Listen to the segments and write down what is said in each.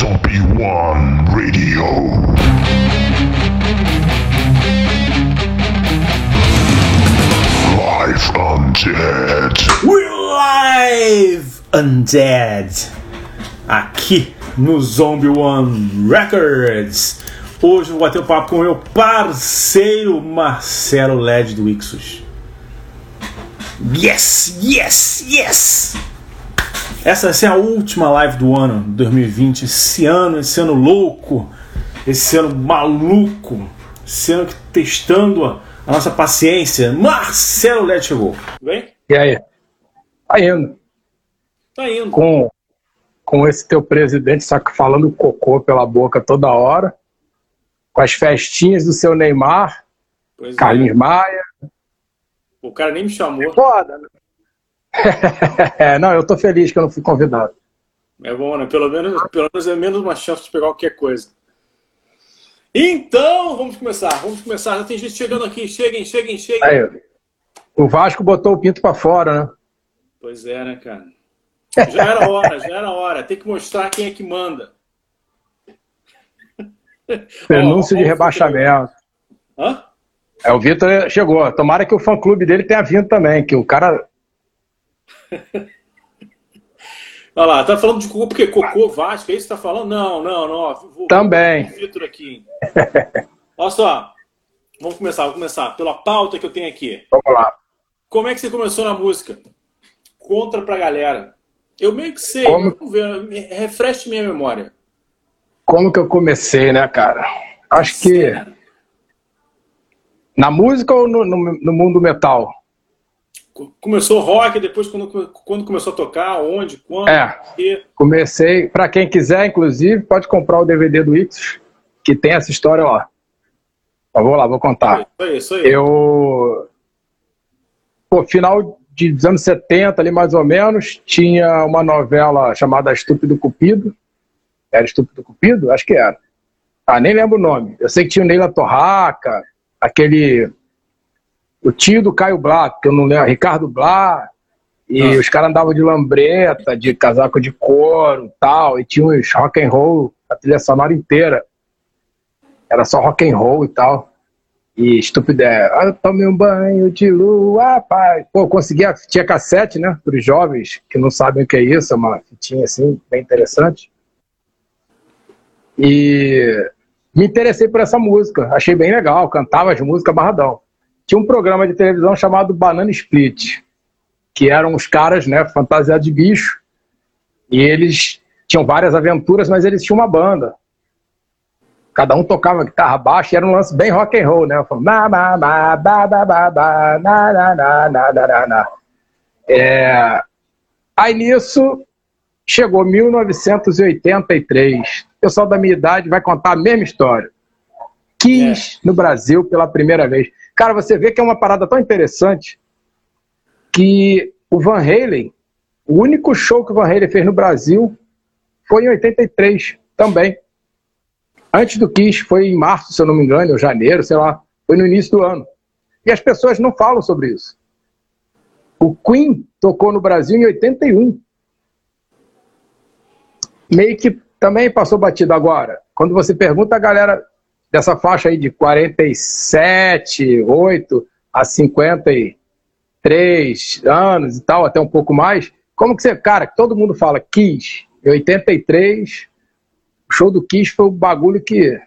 Zombie One Radio. Live Undead. We're live undead aqui no Zombie One Records. Hoje eu vou bater um papo com o meu parceiro Marcelo LED do Ixos. Yes, yes, yes! Essa vai ser a última live do ano 2020. Esse ano, esse ano louco, esse ano maluco, esse ano que testando a, a nossa paciência. Marcelo LED chegou. Tudo bem? E aí? Tá indo. Tá indo. Com, com esse teu presidente só que falando cocô pela boca toda hora. Com as festinhas do seu Neymar, Pois é. Carlinhos Maia. O cara nem me chamou. Foda, né? Não, eu tô feliz que eu não fui convidado. É bom, né? Pelo menos, pelo menos é menos uma chance de pegar qualquer coisa. Então, vamos começar. Vamos começar. Já tem gente chegando aqui. Cheguem, cheguem, cheguem. Aí, o Vasco botou o pinto pra fora, né? Pois é, né, cara? Já era hora, já era hora. Tem que mostrar quem é que manda. Denúncia Ó, de rebaixamento. Hã? É, o Vitor chegou. Tomara que o fã-clube dele tenha vindo também, que o cara... Olha lá, tá falando de cocô porque cocô Vasco, é isso que tá falando? Não, não, não. Vou, Também. Vitor aqui. Olha só. Vamos começar, vamos começar. Pela pauta que eu tenho aqui. Vamos lá. Como é que você começou na música? Contra pra galera. Eu meio que sei, Como? vamos ver, refresque minha memória. Como que eu comecei, né, cara? Acho que... Na música ou no, no, no mundo metal? Começou rock, depois quando, quando começou a tocar, onde, quando, É. e... Comecei, para quem quiser, inclusive, pode comprar o DVD do Ixos, que tem essa história lá. Mas vou lá, vou contar. Isso aí, isso aí. Eu. Pô, final dos anos 70, ali mais ou menos, tinha uma novela chamada Estúpido Cupido. Era Estúpido Cupido? Acho que era. Ah, nem lembro o nome. Eu sei que tinha o Neila Torraca, aquele. O tio do Caio Blá, que eu não lembro, Ricardo Blá. E Ah. os caras andavam de lambreta, de casaco de couro e tal. E tinha uns rock and roll, a trilha sonora inteira. Era só rock and roll e tal. E estúpido é, ah, eu tomei um banho de lua, pai. Pô, consegui, a- tinha cassete, né, para os jovens que não sabem o que é isso, é uma fitinha assim, bem interessante. E me interessei por essa música, achei bem legal, cantava as músicas barradão. Tinha um programa de televisão chamado Banana Split, que eram os caras, né, fantasiados de bicho, e eles tinham várias aventuras, mas eles tinham uma banda. Cada um tocava guitarra baixa e era um lance bem rock and roll, né? Falava, "Ma, ma, ma, ba, ba, ba, ba, na, na, na, na, na, na, na." É... Aí nisso chegou 1983. O pessoal da minha idade vai contar a mesma história. Quis no Brasil pela primeira vez. Cara, você vê que é uma parada tão interessante que o Van Halen, o único show que o Van Halen fez no Brasil foi em 83 também. Antes do Kiss, foi em março, se eu não me engano, ou janeiro, sei lá. Foi no início do ano. E as pessoas não falam sobre isso. O Queen tocou no Brasil em 81. Meio que também passou batido agora. Quando você pergunta a galera dessa faixa aí de 47, 8 a 53 anos e tal, até um pouco mais, como que você, cara, todo mundo fala Kiss, em 83, o show do Kiss foi o bagulho que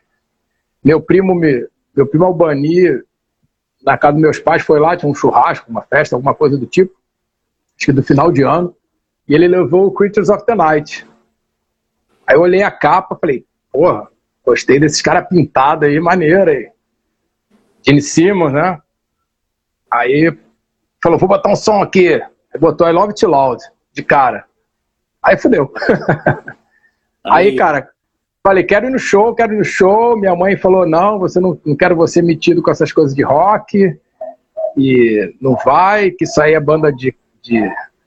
meu primo me, meu primo Albani na casa dos meus pais foi lá, tinha um churrasco, uma festa, alguma coisa do tipo, acho que do final de ano, e ele levou o Creatures of the Night. Aí eu olhei a capa, falei, porra, gostei desses caras pintados aí, maneiro aí. Gene Simmons, né? Aí falou, vou botar um som aqui. Aí botou I Love It Loud, de cara. Aí fudeu. Aí, cara, falei, quero ir no show, quero ir no show. Minha mãe falou, não, você não, não quero você metido com essas coisas de rock. E não vai, que isso aí é banda de, de,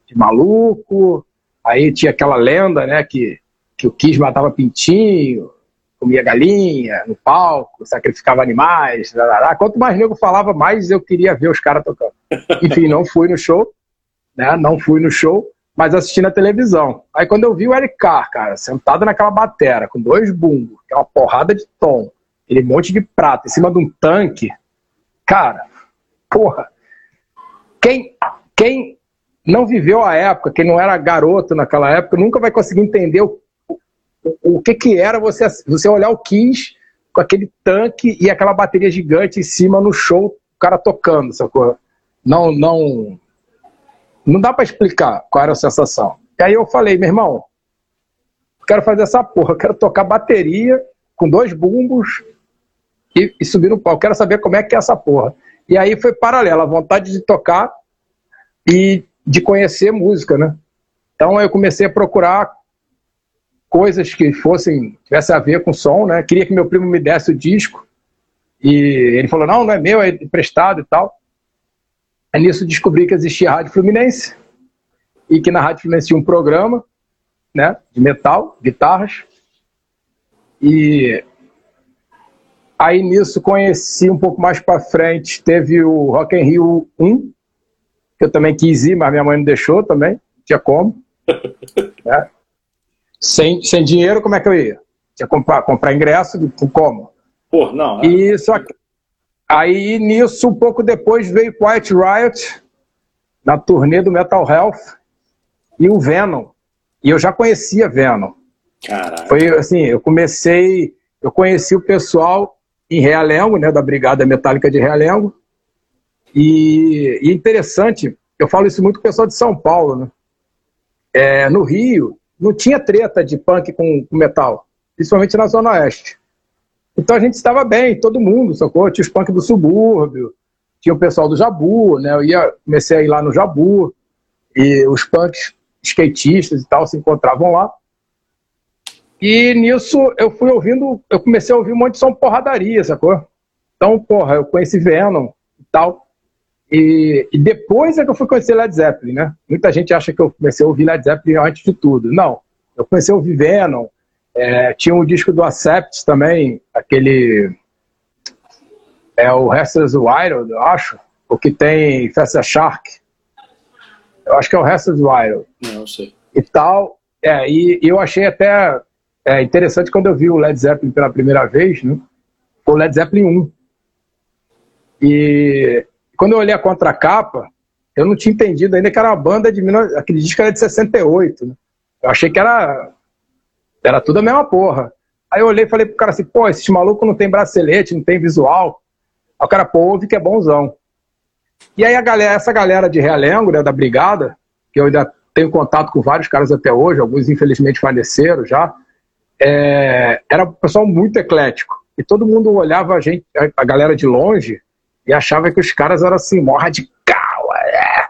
de maluco. Aí tinha aquela lenda, né, que, que o Kiss matava pintinho, comia galinha no palco, sacrificava animais. lá, lá, lá. Quanto mais nego falava, mais eu queria ver os caras tocando. Enfim, não fui no show, né? Não fui no show, mas assistindo a televisão. Aí quando eu vi o Eric Carr, cara, sentado naquela batera, com dois bumbos, aquela porrada de tom, aquele monte de prata em cima de um tanque, cara, porra, quem, quem não viveu a época, quem não era garoto naquela época, nunca vai conseguir entender o, o, que que era você, você olhar o Kiss com aquele tanque e aquela bateria gigante em cima no show, o cara tocando, sacou? Não, não, não dá para explicar qual era a sensação. E aí eu falei, meu irmão, quero fazer essa porra, quero tocar bateria com dois bumbos e, e subir no palco, quero saber como é que é essa porra. E aí foi paralelo, a vontade de tocar e de conhecer música, né? Então eu comecei a procurar coisas que fossem, tivesse a ver com som, né? Queria que meu primo me desse o disco e ele falou, não, não é meu, é emprestado e tal. Aí nisso descobri que existia a Rádio Fluminense e que na Rádio Fluminense tinha um programa né, de metal, guitarras. E aí nisso conheci um pouco mais para frente, teve o Rock in Rio 1, que eu também quis ir, mas minha mãe não deixou também, tinha como. né? Sem, sem dinheiro, como é que eu ia? Tinha comprar, comprar ingresso, como? Pô, não. É... E só que Aí nisso, um pouco depois, veio Quiet Riot, na turnê do Metal Health, e o Venom. E eu já conhecia Venom. Caraca. Foi assim, eu comecei, eu conheci o pessoal em Realengo, né, da Brigada Metálica de Realengo. E, e interessante, eu falo isso muito com o pessoal de São Paulo, né? É, no Rio, não tinha treta de punk com, com metal, principalmente na Zona Oeste. Então a gente estava bem, todo mundo, sacou? Tinha os punk do subúrbio, tinha o pessoal do Jabu, né? Eu ia, comecei a ir lá no Jabu, e os punks skatistas e tal se encontravam lá. E nisso eu fui ouvindo, eu comecei a ouvir um monte de som porradaria, sacou? Então, porra, eu conheci Venom e tal. E, e, depois é que eu fui conhecer Led Zeppelin, né? Muita gente acha que eu comecei a ouvir Led Zeppelin antes de tudo. Não, eu comecei a ouvir Venom, é, tinha um disco do Accept também, aquele. É o Restless Wild, eu acho. O que tem Festa Shark. Eu acho que é o Restless Wild. Não, sei. E tal. É, e, e eu achei até é, interessante quando eu vi o Led Zeppelin pela primeira vez, né? O Led Zeppelin 1. E quando eu olhei a contracapa, eu não tinha entendido ainda que era uma banda de. Aquele disco era de 68, né? Eu achei que era era tudo a mesma porra. Aí eu olhei e falei pro cara assim, pô, esse maluco não tem bracelete, não tem visual. Aí o cara, pô, ouve que é bonzão. E aí a galera, essa galera de Realengo, né, da Brigada, que eu ainda tenho contato com vários caras até hoje, alguns infelizmente faleceram já, é, era um pessoal muito eclético. E todo mundo olhava a gente, a galera de longe, e achava que os caras eram assim, mó radical, é.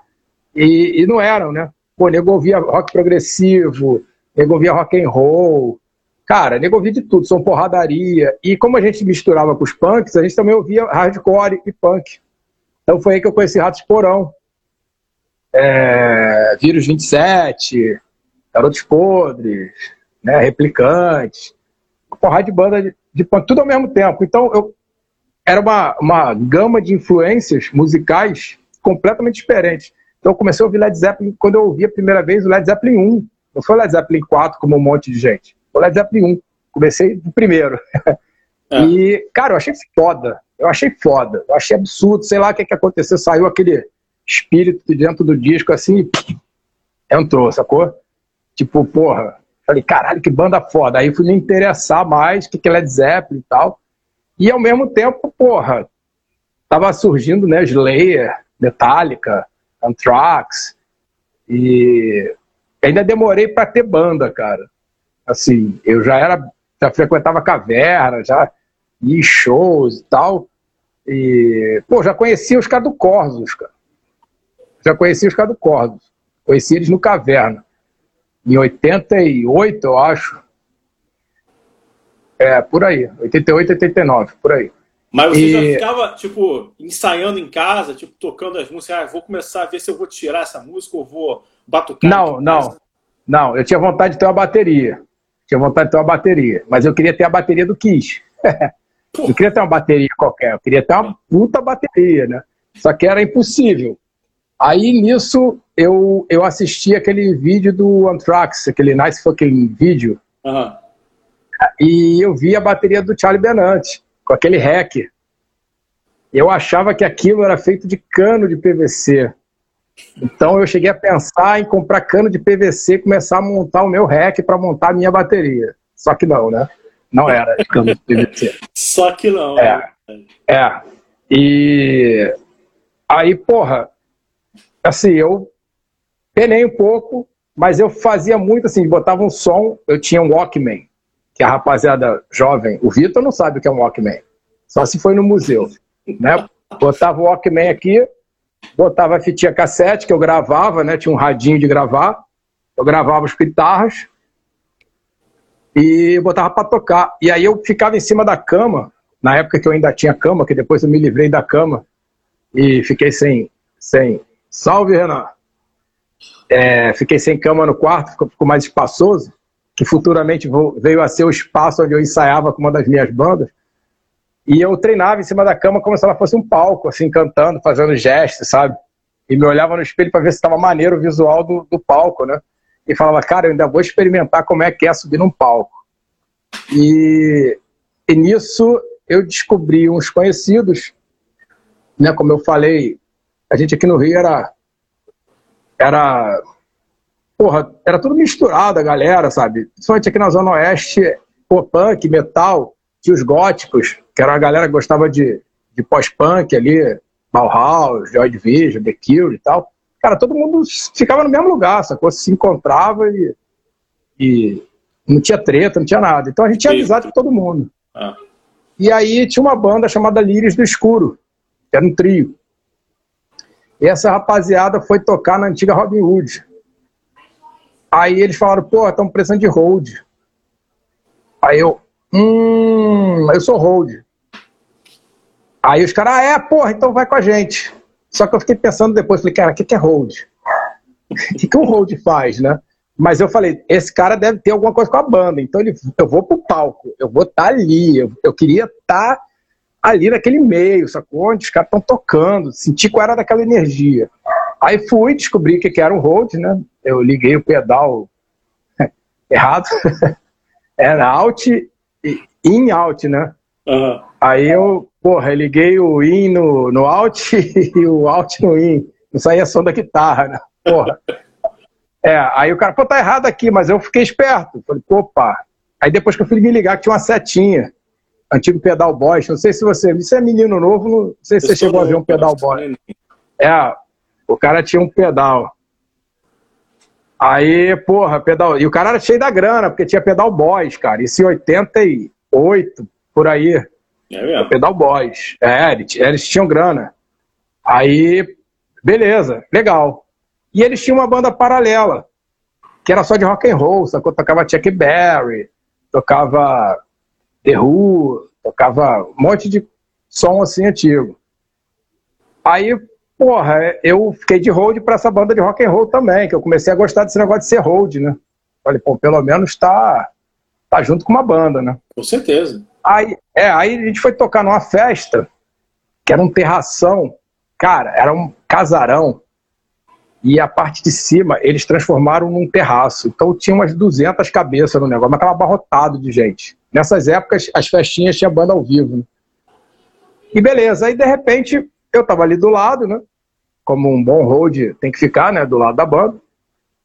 e, e não eram, né? Pô, nego ouvia rock progressivo, nego ouvia rock and roll. Cara, nego ouvia de tudo, som porradaria. E como a gente misturava com os punks, a gente também ouvia hardcore e punk. Então foi aí que eu conheci Ratos Porão. É, Vírus 27, Garotos Podres, né, Replicantes, porrada de banda de, de punk, tudo ao mesmo tempo. Então eu era uma, uma gama de influências musicais completamente diferentes. Então eu comecei a ouvir Led Zeppelin quando eu ouvi a primeira vez o Led Zeppelin 1. Não foi Led Zeppelin 4 como um monte de gente. Foi Led Zeppelin 1. Comecei do primeiro. É. E, cara, eu achei foda. Eu achei foda. Eu achei absurdo. Sei lá o que, que aconteceu. Saiu aquele espírito de dentro do disco assim e entrou, sacou? Tipo, porra. Falei, caralho, que banda foda. Aí fui me interessar mais, o que, que é Led Zeppelin e tal. E ao mesmo tempo, porra, tava surgindo, né, Slayer, Metallica, Anthrax. E ainda demorei para ter banda, cara. Assim, eu já era, já frequentava caverna, já ia shows e tal. E, pô, já conhecia os caras do Corsos, cara. Já conhecia os caras do Corsos. Conheci eles no Caverna. Em 88, eu acho. É, por aí. 88, 89, por aí. Mas você e... já ficava, tipo, ensaiando em casa, tipo, tocando as músicas, ah, vou começar a ver se eu vou tirar essa música ou vou batucar? Não, não. Não, eu tinha vontade de ter uma bateria. Tinha vontade de ter uma bateria. Mas eu queria ter a bateria do Kiss. eu queria ter uma bateria qualquer, eu queria ter uma puta bateria, né? Só que era impossível. Aí nisso eu, eu assisti aquele vídeo do Anthrax, aquele Nice Fucking Vídeo. E eu vi a bateria do Charlie Benante, com aquele hack. Eu achava que aquilo era feito de cano de PVC. Então eu cheguei a pensar em comprar cano de PVC e começar a montar o meu hack para montar a minha bateria. Só que não, né? Não era de cano de PVC. Só que não. É. É. E aí, porra, assim, eu penei um pouco, mas eu fazia muito assim, botava um som, eu tinha um Walkman, que a rapaziada jovem, o Vitor não sabe o que é um Walkman, só se foi no museu, né? Botava o Walkman aqui, botava a fitinha cassete que eu gravava, né? Tinha um radinho de gravar, eu gravava os guitarras e botava para tocar. E aí eu ficava em cima da cama, na época que eu ainda tinha cama, que depois eu me livrei da cama e fiquei sem, sem. Salve, Renan! É, fiquei sem cama no quarto, ficou mais espaçoso, que futuramente veio a ser o espaço onde eu ensaiava com uma das minhas bandas. E eu treinava em cima da cama como se ela fosse um palco, assim, cantando, fazendo gestos, sabe? E me olhava no espelho para ver se estava maneiro o visual do, do palco, né? E falava, cara, eu ainda vou experimentar como é que é subir num palco. E, e nisso eu descobri uns conhecidos, né? Como eu falei, a gente aqui no Rio era. Era. Porra, era tudo misturado a galera, sabe? Principalmente aqui na Zona Oeste, pô, punk, metal, tinha os góticos, que era a galera que gostava de, de pós-punk ali, Bauhaus, Joy Division, The Cure e tal. Cara, todo mundo ficava no mesmo lugar, sacou? Se encontrava e, e não tinha treta, não tinha nada. Então a gente tinha amizade com todo mundo. Ah. E aí tinha uma banda chamada Lírios do Escuro, que era um trio. E essa rapaziada foi tocar na antiga Robin Hood. Aí eles falaram, pô, estamos precisando de hold. Aí eu, hum, eu sou hold. Aí os caras, ah, é, porra, então vai com a gente. Só que eu fiquei pensando depois, falei, cara, o que, que é hold? O que, que um hold faz, né? Mas eu falei, esse cara deve ter alguma coisa com a banda, então ele, eu vou pro palco, eu vou estar tá ali, eu, eu queria estar tá ali naquele meio, sacou? Onde os caras estão tocando, senti qual era daquela energia. Aí fui, descobri que era um hold, né? Eu liguei o pedal errado, era out e in out, né? Aham. Aí eu, porra, eu liguei o in no, no out e o out no in. Não saía som da guitarra, né? Porra. É, aí o cara, pô, tá errado aqui, mas eu fiquei esperto. Falei, opa. Aí depois que eu fui me ligar que tinha uma setinha. Antigo pedal boy. Não sei se você. Isso é menino novo, não sei se Eu você chegou a ver um pedal boy. É, o cara tinha um pedal. Aí, porra, pedal. E o cara era cheio da grana, porque tinha pedal boys, cara. Isso em 88, por aí. É mesmo. Pedal Boys. É, eles, eles tinham grana. Aí, beleza, legal. E eles tinham uma banda paralela, que era só de rock and roll, sacou? Tocava Chuck Berry, tocava The Who, tocava um monte de som assim antigo. Aí, porra, eu fiquei de hold pra essa banda de rock and roll também, que eu comecei a gostar desse negócio de ser hold, né? Falei, pô, pelo menos tá, tá junto com uma banda, né? Com certeza. Aí, é, aí a gente foi tocar numa festa, que era um terração, cara, era um casarão, e a parte de cima eles transformaram num terraço. Então tinha umas 200 cabeças no negócio, mas tava abarrotado de gente. Nessas épocas, as festinhas tinha banda ao vivo. Né? E beleza, aí de repente eu tava ali do lado, né? Como um bom road tem que ficar, né? Do lado da banda.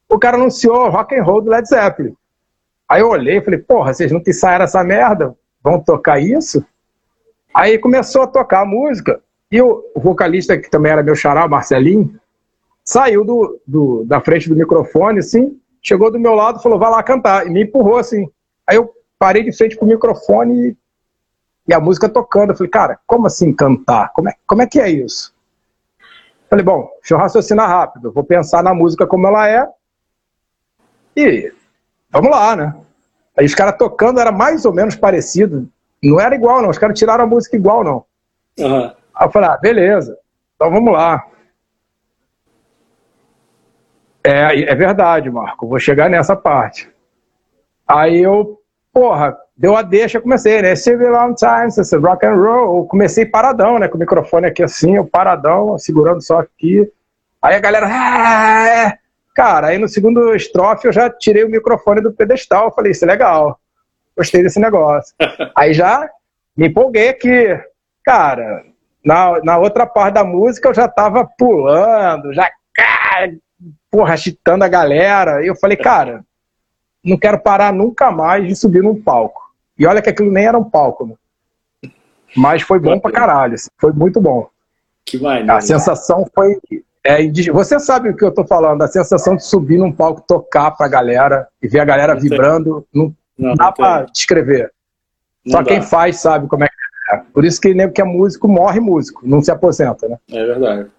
O cara anunciou rock and roll do Led Zeppelin. Aí eu olhei e falei, porra, vocês nunca ensaiaram essa merda? Vão tocar isso? Aí começou a tocar a música, e o vocalista, que também era meu xará, o Marcelinho, saiu do, do- da frente do microfone, assim, chegou do meu lado e falou, vai lá cantar, e me empurrou, assim. Aí eu parei de frente pro microfone e, e a música tocando. Eu falei, cara, como assim cantar? Como é, como é que é isso? Falei, bom, deixa eu raciocinar rápido, vou pensar na música como ela é e vamos lá, né? Aí os caras tocando era mais ou menos parecido. Não era igual, não. Os caras tiraram a música igual, não. Aham. Aí eu falei, ah, beleza, então vamos lá. É, é verdade, Marco, vou chegar nessa parte. Aí eu, porra, deu a deixa, comecei, né? Civil Long Time, esse rock and roll. Eu comecei paradão, né? Com o microfone aqui assim, eu paradão, segurando só aqui. Aí a galera, ah, é. cara, aí no segundo estrofe eu já tirei o microfone do pedestal, falei, isso é legal, gostei desse negócio. aí já me empolguei aqui, cara, na, na outra parte da música eu já tava pulando, já, porra, agitando a galera, e eu falei, cara, não quero parar nunca mais de subir num palco. E olha que aquilo nem era um palco, né? Mas foi bom pra caralho, assim, foi muito bom. Que maneiro. A sensação foi. É, você sabe o que eu tô falando, a sensação de subir num palco, tocar pra galera e ver a galera não vibrando, não, não, dá não pra descrever. Só dá. quem faz sabe como é que é. Por isso que nem que é músico morre músico, não se aposenta, né? É verdade.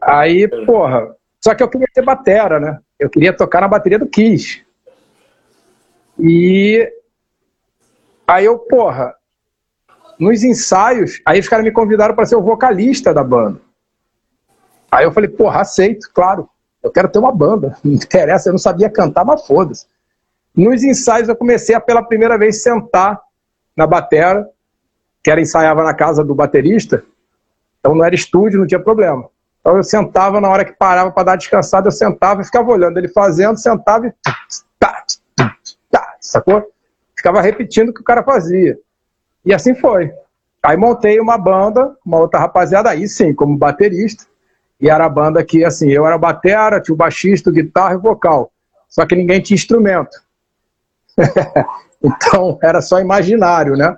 Aí, porra, só que eu queria ter batera, né? Eu queria tocar na bateria do Kiss. E aí eu, porra, nos ensaios, aí os caras me convidaram para ser o vocalista da banda. Aí eu falei, porra, aceito, claro. Eu quero ter uma banda. Não interessa, eu não sabia cantar, mas foda-se. Nos ensaios eu comecei a pela primeira vez sentar na batera, que era ensaiava na casa do baterista. Então não era estúdio, não tinha problema. Então eu sentava na hora que parava para dar descansada, eu sentava e ficava olhando ele fazendo, sentava e sacou? Ficava repetindo o que o cara fazia. E assim foi. Aí montei uma banda, uma outra rapaziada, aí sim, como baterista. E era a banda que, assim, eu era batera, tinha o baixista, o guitarra e o vocal. Só que ninguém tinha instrumento. então, era só imaginário, né?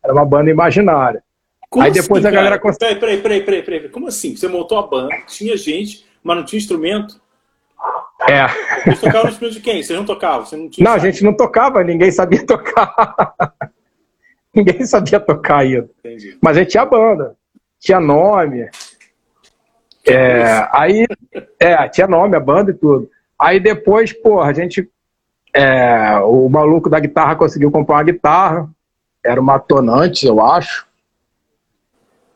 Era uma banda imaginária. Como aí depois assim, a galera... Peraí, peraí, peraí, peraí, peraí. Como assim? Você montou a banda, tinha gente, mas não tinha instrumento? É. Vocês tocavam no instrumento de quem? Vocês não tocavam? Você não, tinha não a gente não tocava, ninguém sabia tocar. Ninguém sabia tocar ainda. Entendi. Mas a gente tinha banda, tinha nome. É, aí, é, tinha nome, a banda e tudo. Aí depois, porra, a gente. É, o maluco da guitarra conseguiu comprar uma guitarra. Era uma tonante, eu acho.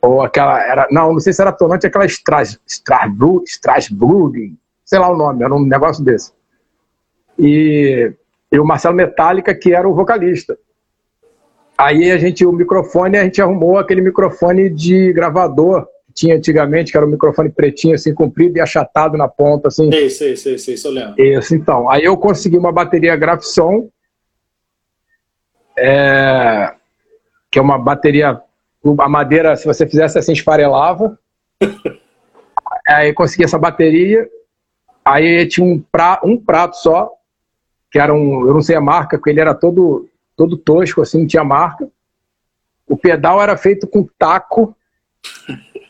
Ou aquela. Era, não, não sei se era tonante, aquela Strasbourg, Strasbourg, sei lá o nome, era um negócio desse. E, e o Marcelo Metallica, que era o vocalista. Aí a gente, o microfone, a gente arrumou aquele microfone de gravador que tinha antigamente, que era um microfone pretinho, assim, comprido e achatado na ponta, assim. Sei, sei, isso eu lembro. Isso, então. Aí eu consegui uma bateria Grafson, é, que é uma bateria, a madeira, se você fizesse assim, esfarelava. aí consegui essa bateria, aí tinha um, pra, um prato só, que era um, eu não sei a marca, porque ele era todo todo tosco, assim, não tinha marca. O pedal era feito com taco,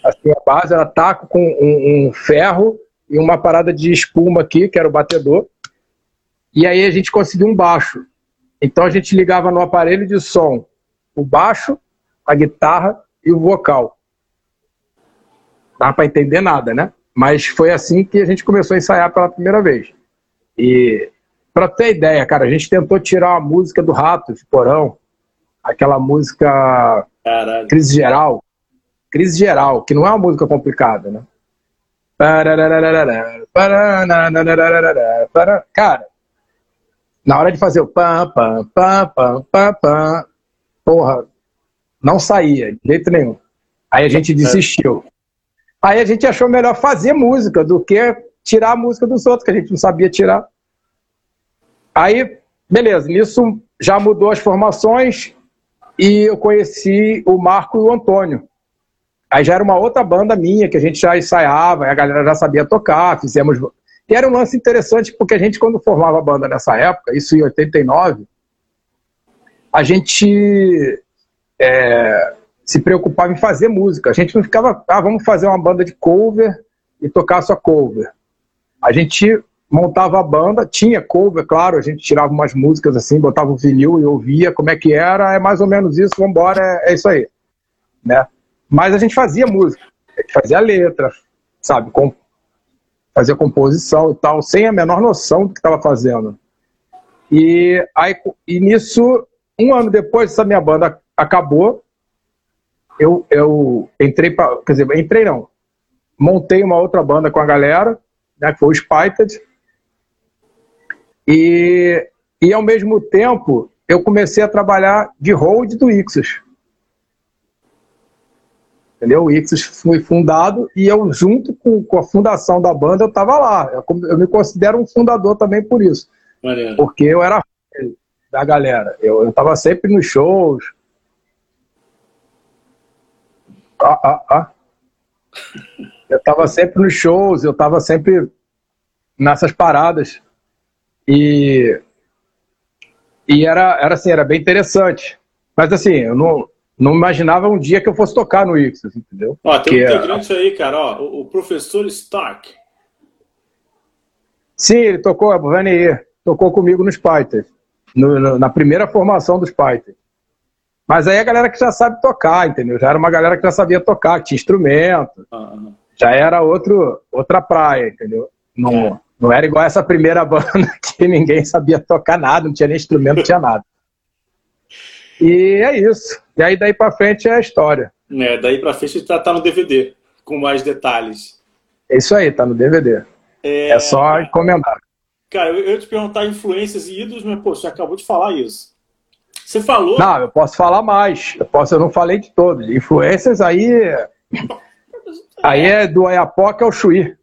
assim, a base era taco com um, um ferro e uma parada de espuma aqui, que era o batedor. E aí a gente conseguiu um baixo. Então a gente ligava no aparelho de som o baixo, a guitarra e o vocal. Dá para entender nada, né? Mas foi assim que a gente começou a ensaiar pela primeira vez. E Pra ter ideia, cara, a gente tentou tirar a música do Rato de Porão, aquela música Caralho. Crise Geral. Crise Geral, que não é uma música complicada, né? Cara, na hora de fazer o pam, pam, pam, pam, pam, pam, porra, não saía de jeito nenhum. Aí a gente desistiu. Aí a gente achou melhor fazer música do que tirar a música dos outros, que a gente não sabia tirar. Aí, beleza, nisso já mudou as formações e eu conheci o Marco e o Antônio. Aí já era uma outra banda minha que a gente já ensaiava, a galera já sabia tocar, fizemos. E era um lance interessante porque a gente, quando formava a banda nessa época, isso em 89, a gente é, se preocupava em fazer música. A gente não ficava, ah, vamos fazer uma banda de cover e tocar só cover. A gente montava a banda, tinha cover, claro, a gente tirava umas músicas assim, botava o vinil e ouvia como é que era, é mais ou menos isso, vambora, é, é isso aí. Né? Mas a gente fazia música, a gente fazia letra, sabe, com, fazia composição e tal, sem a menor noção do que estava fazendo. E, aí, e nisso, um ano depois, essa minha banda acabou, eu, eu entrei para, quer dizer, entrei não, montei uma outra banda com a galera, né, que foi o Spited, e, e ao mesmo tempo, eu comecei a trabalhar de hold do Ixos. Entendeu? O Ixos foi fundado e eu, junto com, com a fundação da banda, eu estava lá. Eu, eu, me considero um fundador também por isso. Maneiro. Porque eu era da galera. Eu estava sempre nos shows. Ah, ah, ah. Eu estava sempre nos shows, eu estava sempre nessas paradas. E, e era, era assim, era bem interessante. Mas assim, eu não, não imaginava um dia que eu fosse tocar no Ixos, entendeu? Ó, tem um integrante aí, cara, ó, o, o, professor Stark. Sim, ele tocou, o Vanier, tocou comigo no Spider, no, no, na primeira formação do Spider. Mas aí a galera que já sabe tocar, entendeu? Já era uma galera que já sabia tocar, que tinha instrumento. Uhum. Já era outro, outra praia, entendeu? Não, é. não era igual essa primeira banda que ninguém sabia tocar nada, não tinha nem instrumento, não tinha nada. E é isso. E aí daí para frente é a história. É, daí para frente tá, tá no DVD, com mais detalhes. É isso aí, tá no DVD. É, é só encomendar. Cara, eu ia te perguntar influências e ídolos, mas pô, você acabou de falar isso. Você falou. Não, eu posso falar mais. Eu, posso, eu não falei de todos. Influências aí. aí é do Ayapoca ao Chuí.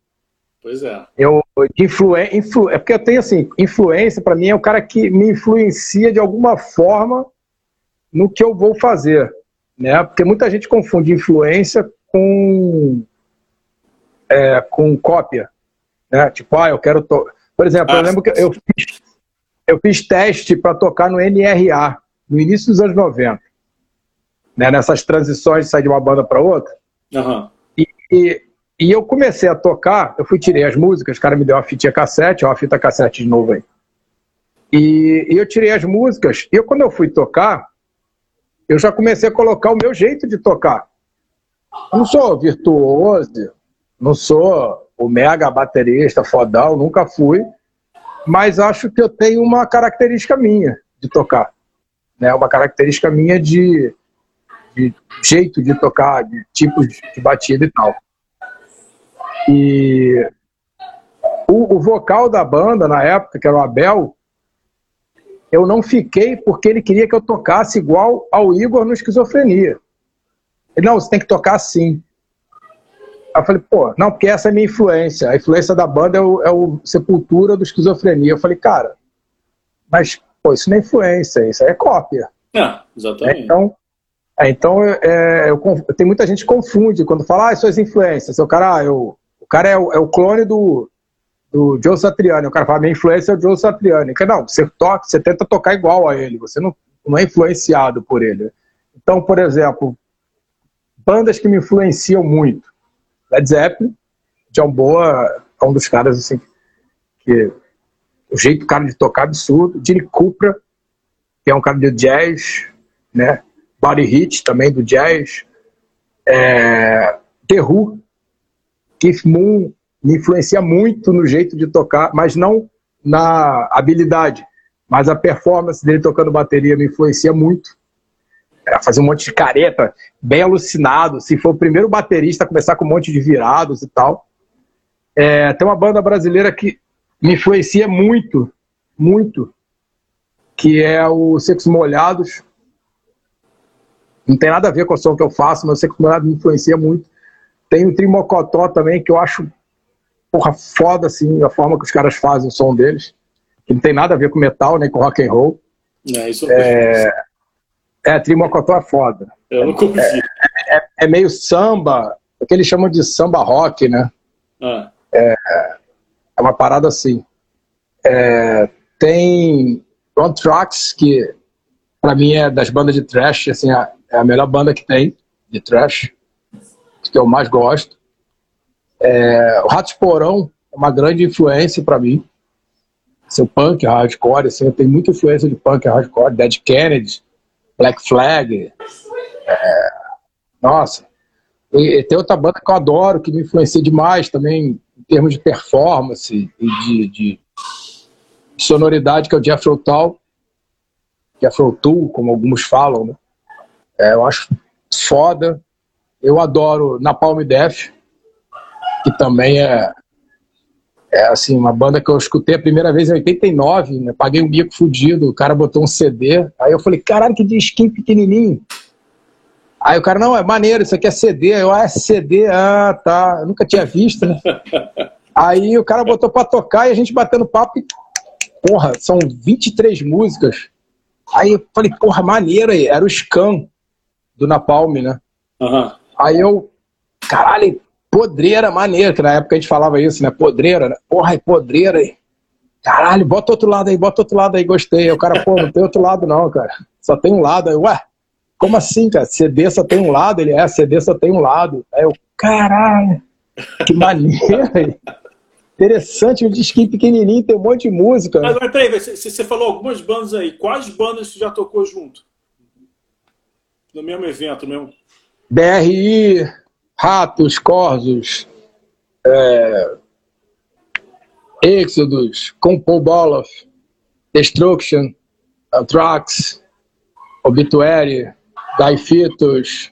Pois é. Eu, influ, influ, é porque eu tenho assim, influência para mim é o cara que me influencia de alguma forma no que eu vou fazer, né? Porque muita gente confunde influência com é, com cópia, né? Tipo, ah, eu quero to... por exemplo, ah, eu lembro que eu fiz, eu fiz teste para tocar no NRA no início dos anos 90, né? Nessas transições de sair de uma banda para outra. Uhum. E, e, e, eu comecei a tocar, eu fui tirei as músicas, o cara me deu uma fita cassete, uma fita cassete de novo aí. E, e eu tirei as músicas, e eu, quando eu fui tocar, eu já comecei a colocar o meu jeito de tocar. Eu não sou virtuoso, não sou o mega baterista fodão, nunca fui, mas acho que eu tenho uma característica minha de tocar, né? Uma característica minha de, de jeito de tocar, de tipo de batida e tal. E o, o vocal da banda na época, que era o Abel, eu não fiquei porque ele queria que eu tocasse igual ao Igor no Esquizofrenia. Ele, não, você tem que tocar assim. Aí eu falei, pô, não, porque essa é a minha influência. A influência da banda é o, é o Sepultura do Esquizofrenia. Eu falei, cara, mas, pô, isso não é influência, isso é cópia. É, exatamente. É, então, é, então é, eu, tem muita gente que confunde quando fala, ah, suas influências. O cara, ah, eu, o cara é o, é o clone do, do Joe Satriani. O cara fala, minha influência é o Joe Satriani. Não, você toca, você tenta tocar igual a ele, você não, não é influenciado por ele. Então, por exemplo, bandas que me influenciam muito. Led Zeppelin, John Boa é um dos caras assim que o jeito cara de tocar é absurdo. Gene Cooper, que é um cara de jazz, né? Body Hit também do jazz. É, The Who, Keith Moon, me influencia muito no jeito de tocar, mas não na habilidade, mas a performance dele tocando bateria me influencia muito. Era fazer um monte de careta, bem alucinado. Se for o primeiro baterista a começar com um monte de virados e tal. É, tem uma banda brasileira que me influencia muito, muito, que é o Secos Molhados. Não tem nada a ver com o som que eu faço, mas o Secos Molhados me influencia muito. Tem o Trimocotó também, que eu acho porra, foda, assim, a forma que os caras fazem o som deles, que não tem nada a ver com metal, nem com rock and roll. É, isso é, é, Trimocotó é foda. Eu não conheci. É, é, é, meio samba, o que eles chamam de samba rock, né? Ah. É, é uma parada assim. É, tem One Tracks, que pra mim é das bandas de trash, assim, é a melhor banda que tem de trash, que eu mais gosto. É, o Ratos Porão é uma grande influência para mim. Seu punk, hardcore, assim, eu tenho muita influência de punk, hardcore, Dead Kennedy, Black Flag. É, nossa. E, e, tem outra banda que eu adoro, que me influencia demais também, termos de performance e de, de sonoridade, que é o Jethro Tull. Jethro Tull, como alguns falam, né? É, eu acho foda. Eu adoro Napalm Death que também é, é assim, uma banda que eu escutei a primeira vez em 89, né? Paguei um bico fudido, o cara botou um CD, aí eu falei, caralho, que disquinho pequenininho. Aí o cara, não, é maneiro, isso aqui é CD. Eu, ah, é CD, ah, tá. Eu nunca tinha visto, né? Aí o cara botou pra tocar e a gente batendo papo e, porra, são 23 músicas. Aí eu falei, porra, maneiro aí. Era o Scan do Napalm, né? Aham. Aí eu, caralho, podreira, maneiro, que na época a gente falava isso, né? Podreira, né? Porra, é podreira aí. Caralho, bota outro lado aí, bota outro lado aí, gostei. Aí o cara, pô, não tem outro lado não, cara. Só tem um lado. Aí, ué, como assim, cara? CD só tem um lado? Ele é, CD só tem um lado. Aí eu, caralho, que maneiro. Interessante, um disquinho pequenininho, tem um monte de música. Mas, mas peraí, você, falou algumas bandas aí. Quais bandas você já tocou junto? No mesmo evento, mesmo. BRI, Ratos, Corsos, é, Exodus, Compol Boloff, Destruction, Anthrax, Obituary, Daifitos,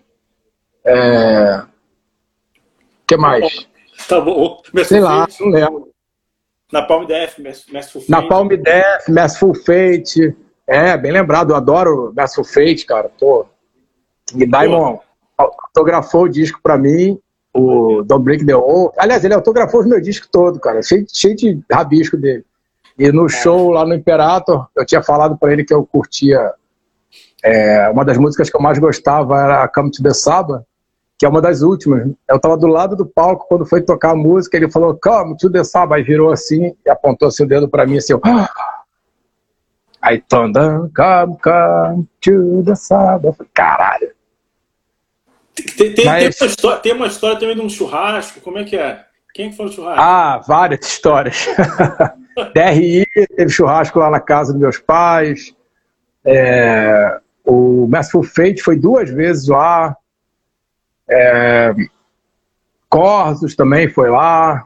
é, que mais? Tá bom. Sei lá, não lembro. Na Palm Death, Masterful Na Palm Death, Masterful Fate. É, bem lembrado, eu adoro Masterful Fate, cara. Pô, King Diamond autografou o disco pra mim, o Don't Break the Wall. Aliás, ele autografou o meu disco todo, cara, cheio, cheio de rabisco dele. E no show lá no Imperator, eu tinha falado pra ele que eu curtia. É, uma das músicas que eu mais gostava era Come to the Saba, que é uma das últimas. Eu tava do lado do palco quando foi tocar a música, ele falou Come to the Saba, aí virou assim e apontou assim o dedo pra mim, assim, eu! Aí Thunder, come, come to the Saba. Caralho. Tem, tem, Mas- tem, uma história, tem uma história também de um churrasco. Como é que é? Quem que foi no churrasco? Ah, várias histórias. DRI, teve churrasco lá na casa dos meus pais. É, o Merciful Fate foi duas vezes lá. É, Corsos também foi lá.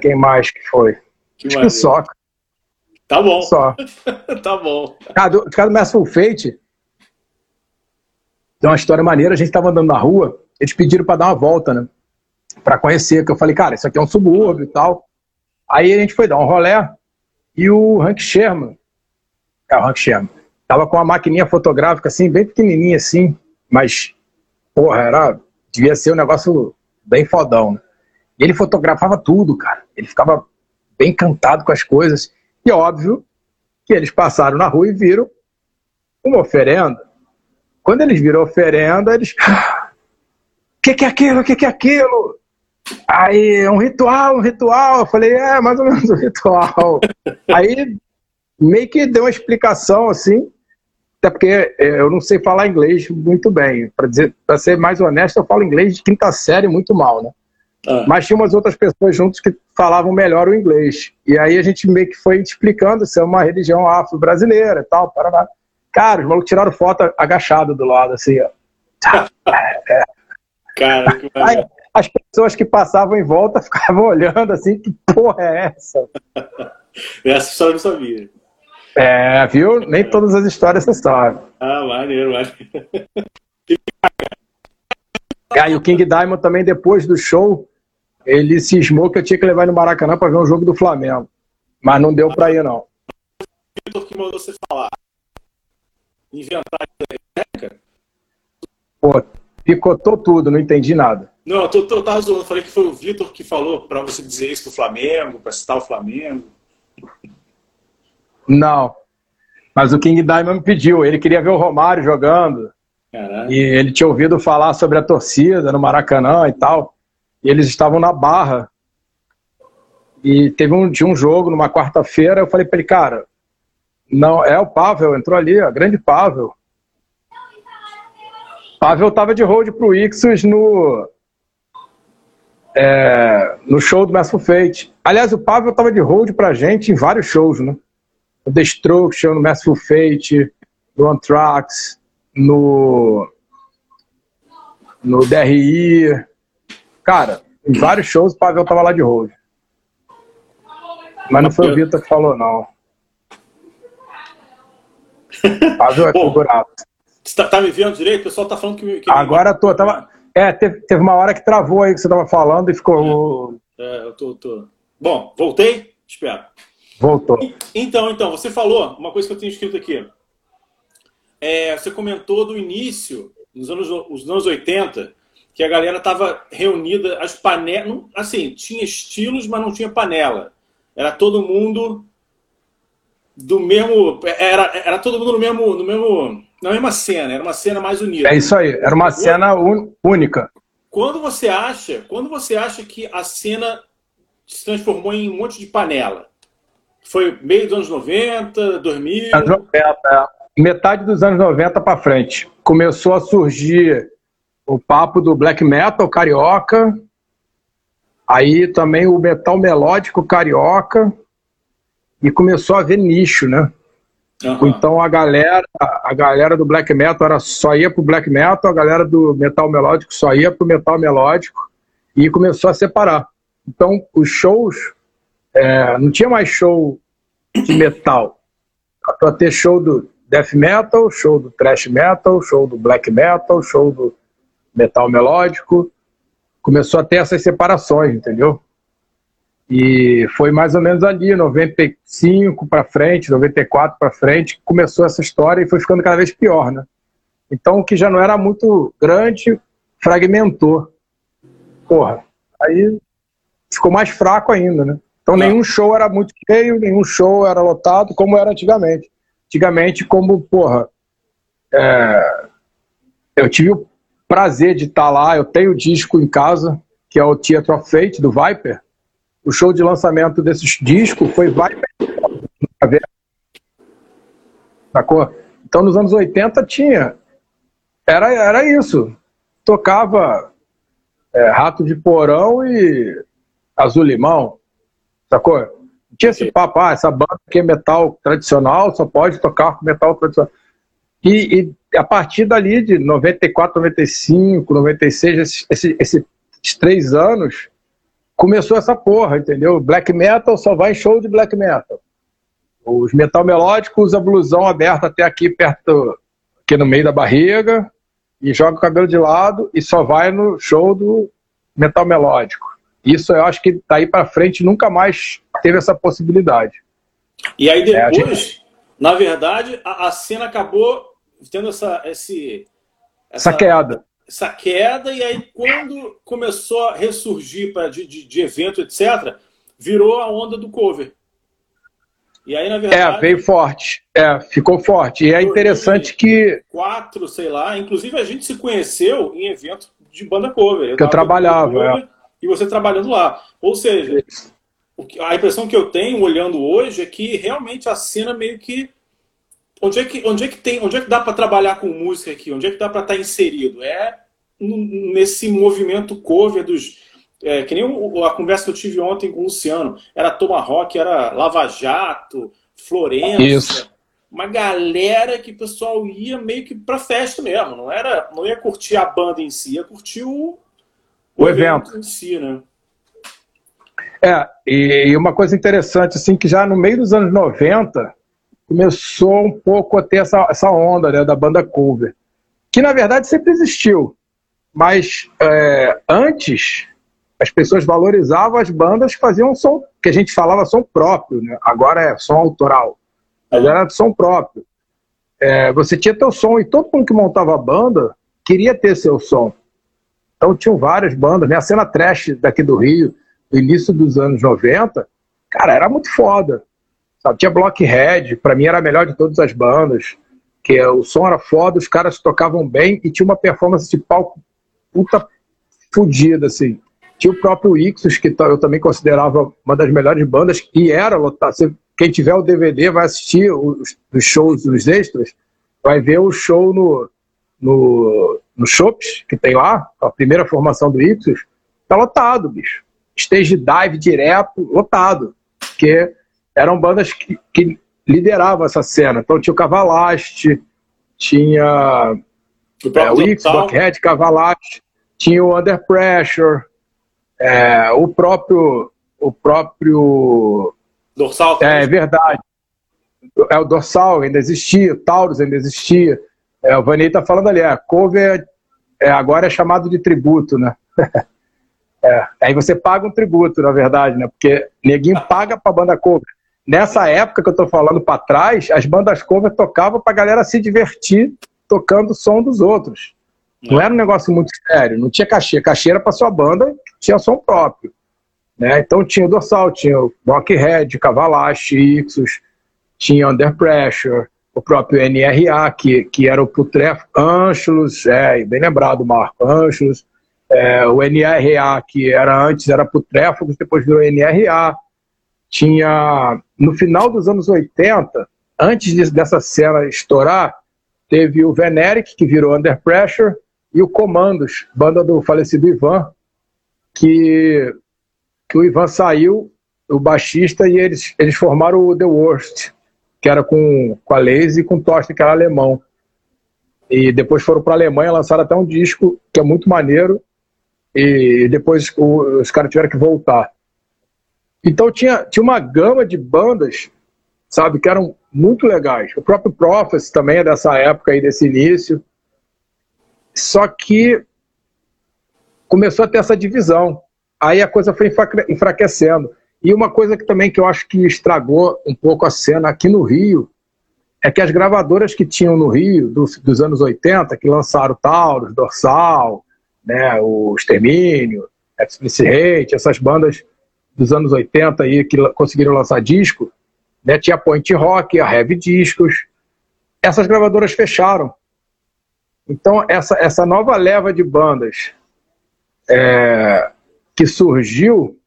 Quem mais que foi? que Acho que só. Tá bom, só. tá bom. Ah, do, de cada Merciful Fate, tem uma história maneira. A gente tava andando na rua, eles pediram para dar uma volta, né? Pra conhecer. Que eu falei, cara, isso aqui é um subúrbio e tal. Aí a gente foi dar um rolé e o Hank Sherman, é o Hank Sherman, tava com uma maquininha fotográfica assim, bem pequenininha assim, mas, porra, era, devia ser um negócio bem fodão, né? E ele fotografava tudo, cara. Ele ficava bem encantado com as coisas. E óbvio que eles passaram na rua e viram uma oferenda. Quando eles viram a oferenda, eles. O que, que é aquilo? O que, que é aquilo? Aí, um ritual, um ritual. Eu falei, é, mais ou menos um ritual. Aí, meio que deu uma explicação assim, até porque eh, eu não sei falar inglês muito bem. Para ser mais honesto, eu falo inglês de quinta série muito mal, né? Ah, Mas tinha umas outras pessoas juntos que falavam melhor o inglês. E aí a gente meio que foi explicando se é uma religião afro-brasileira e tal. Paraná. Cara, os malucos tiraram foto agachado do lado, assim, ó. cara, que Aí, as pessoas que passavam em volta ficavam olhando assim, que porra é essa? Essa eu não sabia. É, viu? Nem todas as histórias você sabe. Ah, maneiro, maneiro. Aí o King Diamond também, depois do show, ele cismou que eu tinha que levar ele no Maracanã para ver um jogo do Flamengo. Mas não deu pra ir, não. O Vitor que mandou você falar. Inventar técnica? Pô, picotou tudo, não entendi nada. Não, eu, tô, tô, eu tava zoando. Eu Falei que foi o Vitor que falou pra você dizer isso do Flamengo, pra citar o Flamengo. Não. Mas o King Diamond me pediu, ele queria ver o Romário jogando. Caralho. E ele tinha ouvido falar sobre a torcida no Maracanã e tal. E eles estavam na barra. E teve um, tinha um jogo numa quarta-feira. Eu falei pra ele, cara, não, é o Pavel, entrou ali, a grande Pavel. Pavel tava de hold pro Ixos no. é, no show do Merciful Fate. Aliás, o Pavel tava de hold pra gente em vários shows, né? No Destruction, no Merciful Fate, no Anthrax, no no DRI. Cara, em vários shows o Pavel tava lá de hold. Mas não foi o Vitor que falou, não. Pavel é figurado. Você tá, tá me vendo direito? O pessoal tá falando que. que Agora tô, tava. É, teve, teve uma hora que travou aí que você tava falando e ficou. É, eu tô, tô. Bom, voltei? Espero. Voltou. Então, então, você falou uma coisa que eu tenho escrito aqui. É, você comentou do início nos anos, os anos 80, que a galera tava reunida, as panelas. Assim, tinha estilos, mas não tinha panela. Era todo mundo do mesmo. Era, era todo mundo no mesmo, no mesmo. Na mesma cena, era uma cena mais unida. É isso aí, era uma cena única. Quando você acha, quando você acha que a cena se transformou em um monte de panela? Foi meio dos anos 90, 2000? Anos 90, é. Metade dos anos 90 para frente. Começou a surgir o papo do black metal carioca, aí também o metal melódico carioca, e começou a ver nicho, né? Uhum. Então a galera, a galera do black metal era, só ia pro black metal, a galera do metal melódico só ia pro metal melódico e começou a separar. Então os shows é, não tinha mais show de metal, para ter show do death metal, show do thrash metal, show do black metal, show do metal melódico. Começou a ter essas separações, entendeu? E foi mais ou menos ali, 95 para frente, 94 para frente, começou essa história e foi ficando cada vez pior, né? Então, o que já não era muito grande, fragmentou. Porra, aí ficou mais fraco ainda, né? Então, nenhum show era muito cheio, nenhum show era lotado, como era antigamente. Antigamente, como, porra, é... eu tive o prazer de estar lá, eu tenho o disco em casa, que é o Theatre of Fate, do Viper, o show de lançamento desse disco foi vai Sacou? Então nos anos 80 tinha. Era, era isso. Tocava é, Rato de Porão e Azul Limão. Sacou? Tinha esse papo, ah, essa banda aqui é metal tradicional, só pode tocar com metal tradicional. E, e, a partir dali, de 94, 95, 96, esses, esses, esses três anos, começou essa porra, entendeu? Black metal só vai em show de black metal. Os metal melódicos usa blusão aberto até aqui perto, aqui no meio da barriga, e joga o cabelo de lado e só vai no show do metal melódico. Isso eu acho que daí para frente nunca mais teve essa possibilidade. E aí depois, é, gente... na verdade, a, a, cena acabou tendo essa, esse, essa, essa queda essa queda, e aí quando começou a ressurgir pra, de, de, de evento, etc., virou a onda do cover. E aí, na verdade. É, veio forte. É, ficou forte. E é interessante que. Quatro, sei lá. Inclusive, a gente se conheceu em evento de banda cover. Eu que eu trabalhava. Cover, é. E você trabalhando lá. Ou seja, a impressão que eu tenho olhando hoje é que realmente a cena meio que onde é que, onde é que tem, onde é que dá para trabalhar com música aqui? Onde é que dá para estar tá inserido? É nesse movimento cover dos é, que nem a conversa que eu tive ontem com o Luciano. Era Tomahawk, era Lava Jato, Florença. Isso. Uma galera que o pessoal ia meio que para festa mesmo. Não era, não ia curtir a banda em si, ia curtir o, o, o evento. evento em si, né? É, e uma coisa interessante, assim, que já no meio dos anos 90, começou um pouco a ter essa, essa onda né, da banda cover, que na verdade sempre existiu, mas é, antes as pessoas valorizavam as bandas que faziam som, que a gente falava som próprio, né? agora é som autoral, mas era som próprio. É, você tinha teu som e todo mundo que montava a banda queria ter seu som. Então tinham várias bandas, né? a cena trash daqui do Rio, no início dos anos 90, cara, era muito foda. Sabe? Tinha Blockhead, para mim era a melhor de todas as bandas, que o som era foda, os caras tocavam bem e tinha uma performance de palco puta fodida, assim. Tinha o próprio Ixos, que eu também considerava uma das melhores bandas, e era lotado. Quem tiver o DVD vai assistir os, os shows, os extras, vai ver o show no, no, no Shops, que tem lá, a primeira formação do Ixos, tá lotado, bicho. Stage dive direto, lotado. Porque eram bandas que, que lideravam essa cena. Então tinha o Cavalaste, tinha o, é, o X, Buckhead, Cavalaste, tinha o Under Pressure, é, o próprio. O próprio. Dorsal. É, é verdade. É, o Dorsal ainda existia, o Taurus ainda existia. É, o Vanei está falando ali, a cover é, agora é chamado de tributo, né? é, aí você paga um tributo, na verdade, né? Porque ninguém paga para banda cover. Nessa época que eu estou falando para trás, as bandas cover tocavam para a galera se divertir tocando o som dos outros. Não era um negócio muito sério, não tinha cachê. Cachê era para sua banda, tinha som próprio. Né? Então tinha o Dorsal, tinha o Rockhead, Cavalache, Ixos, tinha Under Pressure, o próprio NRA, que, que era o Putref, Anschluss, é, bem lembrado, Marco, Anschluss, é, o NRA, que era antes era Putréfagos, depois virou NRA. Tinha, no final dos anos 80, antes de, dessa cena estourar, teve o Veneric, que virou Under Pressure, e o Comandos, banda do falecido Ivan, que, que o Ivan saiu, o baixista, e eles, eles formaram o The Worst, que era com, com a Lazy e com o que era alemão. E depois foram para a Alemanha, lançaram até um disco que é muito maneiro, e depois o, os caras tiveram que voltar. Então tinha, tinha uma gama de bandas, sabe, que eram muito legais. O próprio Prophecy também é dessa época aí, desse início. Só que começou a ter essa divisão. Aí a coisa foi enfraquecendo. E uma coisa que também que eu acho que estragou um pouco a cena aqui no Rio é que as gravadoras que tinham no Rio, dos, dos anos 80, que lançaram Taurus, Dorsal, né, o Extermínio, Explicit essas bandas dos anos 80 aí que conseguiram lançar disco, né, tinha a Point Rock, a Heavy Discos, essas gravadoras fecharam. Então, essa, essa nova leva de bandas é, que surgiu,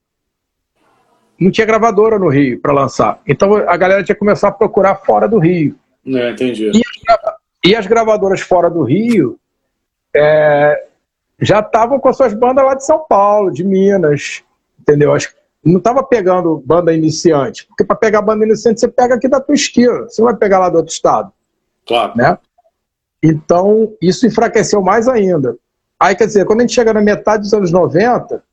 não tinha gravadora no Rio para lançar. Então, a galera tinha que começar a procurar fora do Rio. É, entendi. E as, e as gravadoras fora do Rio é, já estavam com as suas bandas lá de São Paulo, de Minas, entendeu? Não estava pegando banda iniciante, porque para pegar banda iniciante você pega aqui da tua esquina, você não vai pegar lá do outro estado. Claro. Né? Então, isso enfraqueceu mais ainda. Aí, quer dizer, quando a gente chega na metade dos anos 90,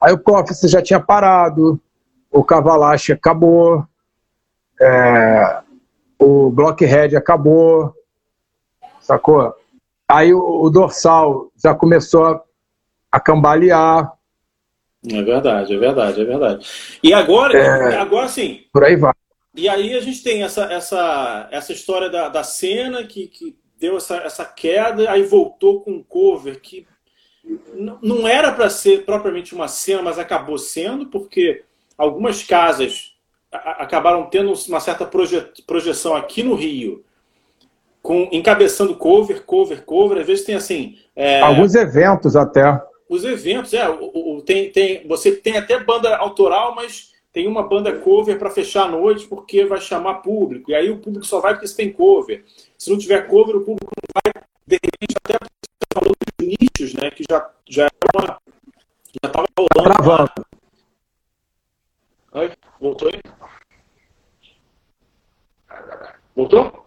aí o Prophecy já tinha parado, o Cavalache acabou, é, o Blockhead acabou, sacou? Aí o, o dorsal já começou a, a, cambalear. É verdade, é verdade, é verdade. E agora, é, agora sim. Por aí vai. E aí a gente tem essa, essa, essa história da, da cena que, que deu essa, essa queda, aí voltou com um cover que não era para ser propriamente uma cena, mas acabou sendo, porque algumas casas acabaram tendo uma certa proje projeção aqui no Rio com encabeçando cover, cover, cover. Às vezes tem assim. É, Alguns eventos até. Os eventos, é. O, o, tem, tem, você tem até banda autoral, mas tem uma banda cover para fechar a noite porque vai chamar público. E aí o público só vai porque você tem cover. Se não tiver cover, o público não vai. De repente, até você falou dos nichos, né? Que já, já era uma. Já estava rolando. Tá travando. Oi? Voltou aí? Voltou?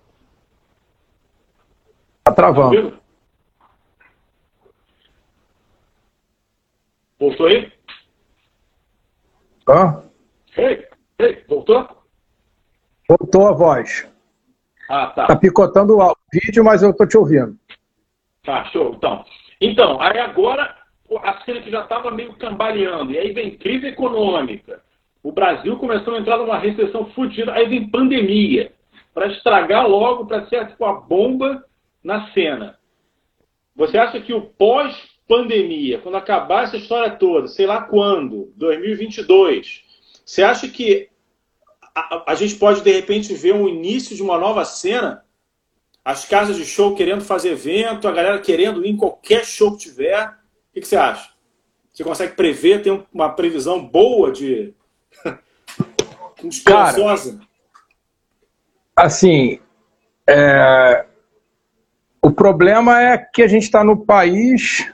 Tá travando. Voltou aí? Hã? Ei, ei, voltou? Voltou a voz. Ah, tá. Tá picotando o vídeo, mas eu tô te ouvindo. Tá, show. Então, então aí agora a cena que já estava meio cambaleando, e aí vem crise econômica. O Brasil começou a entrar numa recessão fodida, aí vem pandemia, para estragar logo, para ser tipo a bomba na cena. Você acha que o pós-pandemia, quando acabar essa história toda, sei lá quando, 2022, você acha que a, a, gente pode de repente ver um início de uma nova cena? As casas de show querendo fazer evento, a galera querendo ir em qualquer show que tiver. O que, que você acha? Você consegue prever, ter uma previsão boa de. esperançosa? Cara, assim, é, o problema é que a gente está no país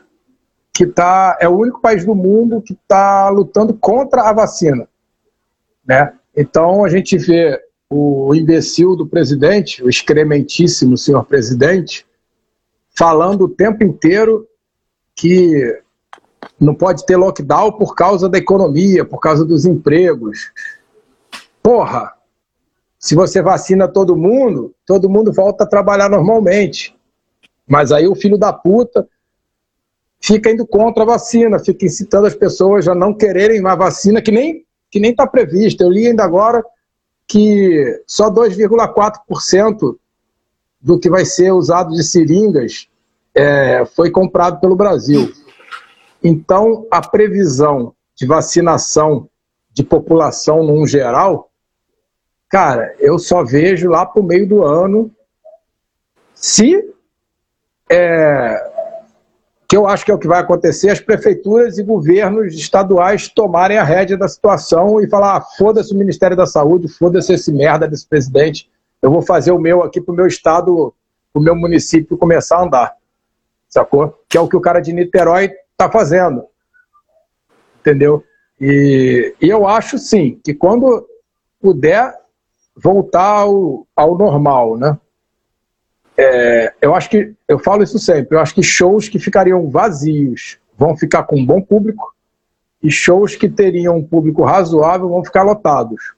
que tá, é o único país do mundo que está lutando contra a vacina. Né? Então a gente vê o imbecil do presidente, o excrementíssimo senhor presidente, falando o tempo inteiro que não pode ter lockdown por causa da economia, por causa dos empregos. Porra, se você vacina todo mundo, todo mundo volta a trabalhar normalmente. Mas aí o filho da puta fica indo contra a vacina, fica incitando as pessoas a não quererem uma vacina que nem que nem está prevista. Eu li ainda agora que só 2,4% do que vai ser usado de seringas é, foi comprado pelo Brasil. Então, a previsão de vacinação de população num geral, cara, eu só vejo lá para o meio do ano se é, que eu acho que é o que vai acontecer, as prefeituras e governos estaduais tomarem a rédea da situação e falar, ah, foda-se o Ministério da Saúde, foda-se esse merda desse presidente, eu vou fazer o meu aqui pro meu estado, pro meu município começar a andar, sacou? Que é o que o cara de Niterói tá fazendo, entendeu? E, e eu acho, sim, que quando puder voltar ao, ao normal, né? É, eu acho que, eu falo isso sempre, eu acho que shows que ficariam vazios vão ficar com um bom público e shows que teriam um público razoável vão ficar lotados.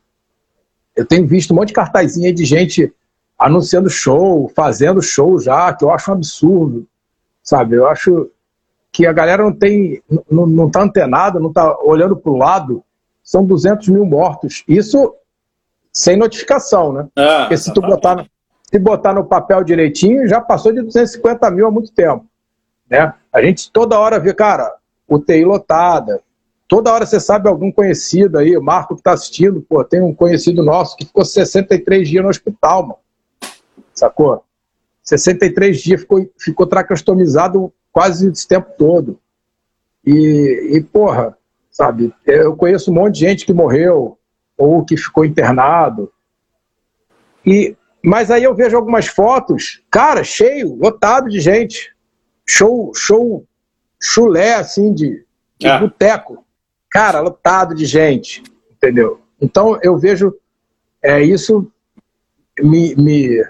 Eu tenho visto um monte de cartazinha de gente anunciando show, fazendo show já, que eu acho um absurdo, sabe? Eu acho que a galera não tem, não, não tá antenada, não tá olhando para o lado. São 200 mil mortos. Isso sem notificação, né? É, Porque se tu botar, se botar no papel direitinho, já passou de 250 mil há muito tempo. Né? A gente toda hora vê, cara, UTI lotada. Toda hora você sabe algum conhecido aí, o Marco que está assistindo, pô, tem um conhecido nosso que ficou 63 dias no hospital, mano. Sacou? 63 dias ficou, ficou tracostomizado quase esse tempo todo. E, e, porra, sabe, eu conheço um monte de gente que morreu ou que ficou internado. E mas aí eu vejo algumas fotos, cara, cheio, lotado de gente. Show, show, chulé, assim, de, de é. boteco. Cara, lotado de gente, entendeu? Então eu vejo é, isso me, me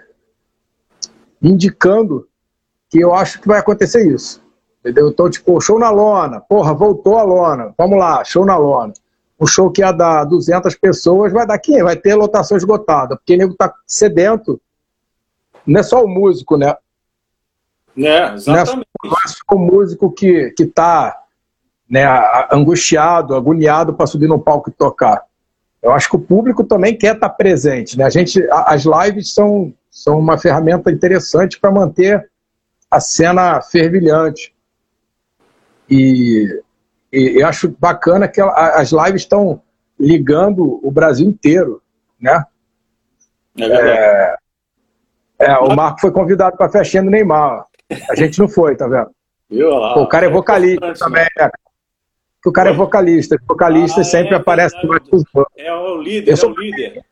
indicando que eu acho que vai acontecer isso. Entendeu? Então, tipo, show na lona. Porra, voltou a lona. Vamos lá, show na lona um show que ia dar 200 pessoas, vai dar 500, vai ter lotação esgotada, porque o nego tá sedento. Não é só o músico, né? É, exatamente. Não é só, o músico que, que tá né, angustiado, agoniado para subir no palco e tocar. Eu acho que o público também quer estar tá presente. Né? A gente, as lives são, são uma ferramenta interessante para manter a cena fervilhante. E e eu acho bacana que as lives estão ligando o Brasil inteiro, né? É é, é, o Marco foi convidado para a festinha do Neymar. A gente não foi, tá vendo? Lá, Pô, o cara é, é vocalista é também, né? o cara é vocalista. Vocalista ah, sempre é, aparece é, mais É o líder, eu sou é o líder.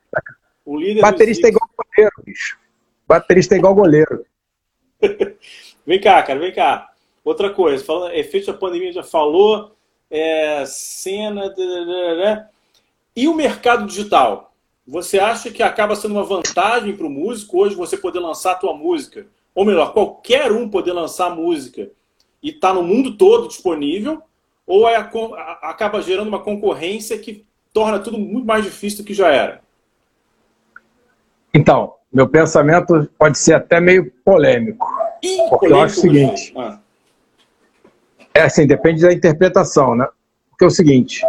O líder Baterista é igual goleiro, bicho. Baterista é igual goleiro. vem cá, cara, vem cá. Outra coisa, falando, efeito da pandemia já falou, é, cena. E o mercado digital? Você acha que acaba sendo uma vantagem para o músico hoje você poder lançar a tua música? Ou melhor, qualquer um poder lançar música e está no mundo todo disponível? Ou é a, acaba gerando uma concorrência que torna tudo muito mais difícil do que já era? Então, meu pensamento pode ser até meio polêmico. Porque eu acho o seguinte. Ah. É assim, depende da interpretação, né? Porque é o seguinte,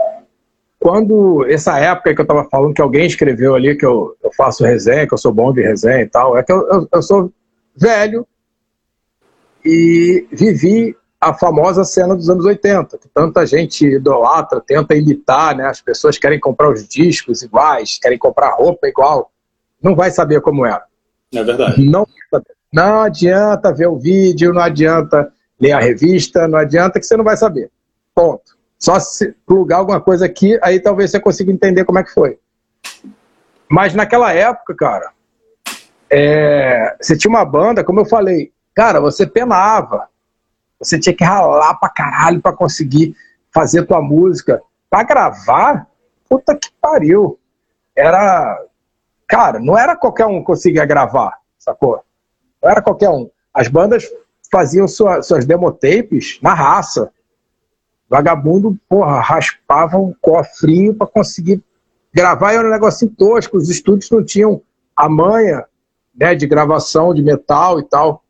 quando essa época que eu estava falando que alguém escreveu ali que eu, eu, faço resenha, que eu sou bom de resenha e tal, é que eu, eu, eu sou velho e vivi a famosa cena dos anos 80, que tanta gente idolatra, tenta imitar, né? As pessoas querem comprar os discos iguais, querem comprar roupa igual. Não vai saber como era. É verdade. Não, não adianta ver o vídeo, não adianta ler a revista, não adianta que você não vai saber. Ponto. Só se plugar alguma coisa aqui, aí talvez você consiga entender como é que foi. Mas naquela época, cara, é, você tinha uma banda, como eu falei, cara, você penava. Você tinha que ralar pra caralho pra conseguir fazer tua música. Pra gravar, puta que pariu. Era. Cara, não era qualquer um que conseguia gravar, sacou? Não era qualquer um. As bandas faziam sua, suas demotapes na raça. Vagabundo, porra, raspava um cofrinho para conseguir gravar, era um negocinho tosco, os estúdios não tinham a manha né, de gravação de metal e tal.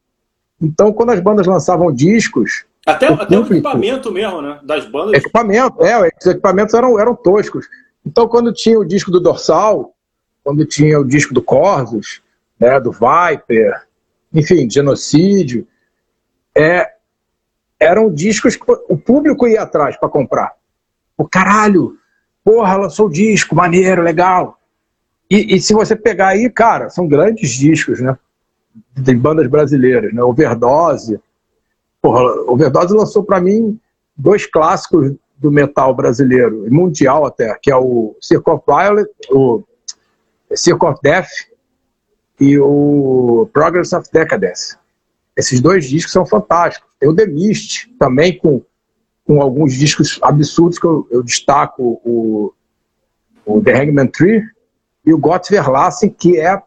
Então, quando as bandas lançavam discos. Até, o, até público, o equipamento mesmo, né? Das bandas. Equipamento, é, os equipamentos eram, eram toscos. Então, quando tinha o disco do Dorsal, quando tinha o disco do Corsos, né, do Viper, enfim, genocídio, é, eram discos que o público ia atrás para comprar. O caralho, porra, lançou o disco, maneiro, legal. E, e, se você pegar aí, cara, são grandes discos, né? De bandas brasileiras, né? Overdose. Porra, Overdose lançou para mim dois clássicos do metal brasileiro, mundial até, que é o Circle of Violet, o Circle of Death e o Progress of Decadence. Esses dois discos são fantásticos. Tem o The Mist também, com, com alguns discos absurdos que eu, eu destaco, o, o The Hangman Tree, e o Gott Verlassen, que é,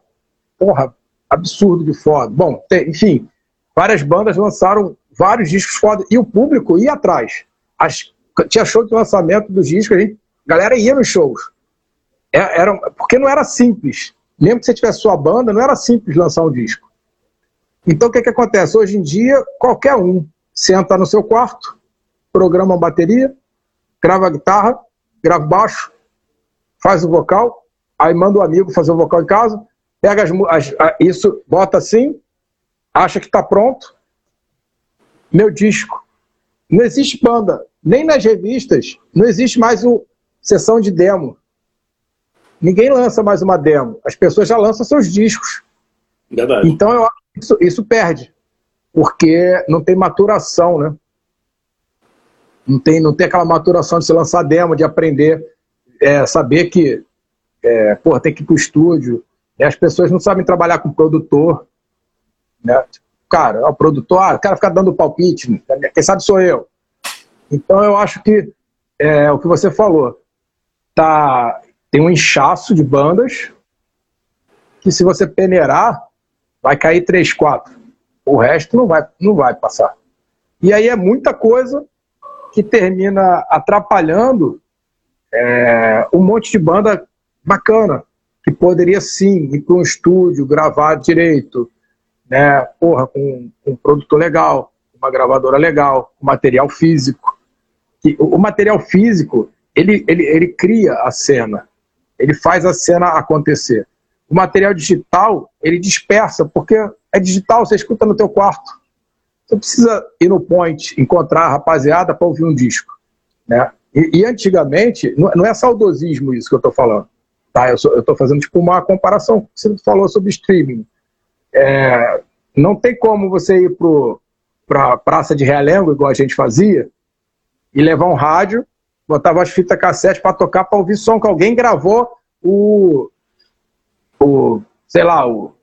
porra, absurdo de foda. Bom, tem, enfim, várias bandas lançaram vários discos foda e o público ia atrás. As, tinha show de lançamento dos discos, a, gente, a galera ia nos shows. É, era, porque não era simples. Mesmo que você tivesse sua banda, não era simples lançar um disco. Então o que, que acontece? Hoje em dia, qualquer um senta no seu quarto, programa uma bateria, grava a guitarra, grava baixo, faz o vocal, aí manda o um amigo fazer o vocal em casa, pega as, as, isso, bota assim, acha que está pronto. Meu disco. Não existe banda, nem nas revistas, não existe mais o sessão de demo. Ninguém lança mais uma demo. As pessoas já lançam seus discos. Verdade. Então eu acho que isso, isso perde. Porque não tem maturação, né? Não tem, não tem aquela maturação de se lançar demo, de aprender, é, saber que é, porra, tem que ir pro estúdio. E as pessoas não sabem trabalhar com produtor. Né? Cara, o produtor, ah, o cara fica dando palpite, né? quem sabe sou eu. Então eu acho que é o que você falou. Tá, tem um inchaço de bandas que se você peneirar, vai cair 3, 4. O resto não vai, não vai passar. E aí é muita coisa que termina atrapalhando é, um monte de banda bacana, que poderia sim ir para um estúdio, gravar direito, né? Porra, com, com um produtor legal, uma gravadora legal, material físico. O, o material físico, ele, ele, ele cria a cena, ele faz a cena acontecer. O material digital, ele dispersa, porque é digital, você escuta no teu quarto. Você precisa ir no point, encontrar a rapaziada para ouvir um disco. Né? E, e antigamente, não, não é saudosismo isso que eu estou falando. Tá? Eu estou fazendo tipo uma comparação. Você falou sobre streaming. É, não tem como você ir para a Praça de Realengo, igual a gente fazia, e levar um rádio, botava as fitas cassete para tocar, para ouvir som que alguém gravou o, o sei lá, o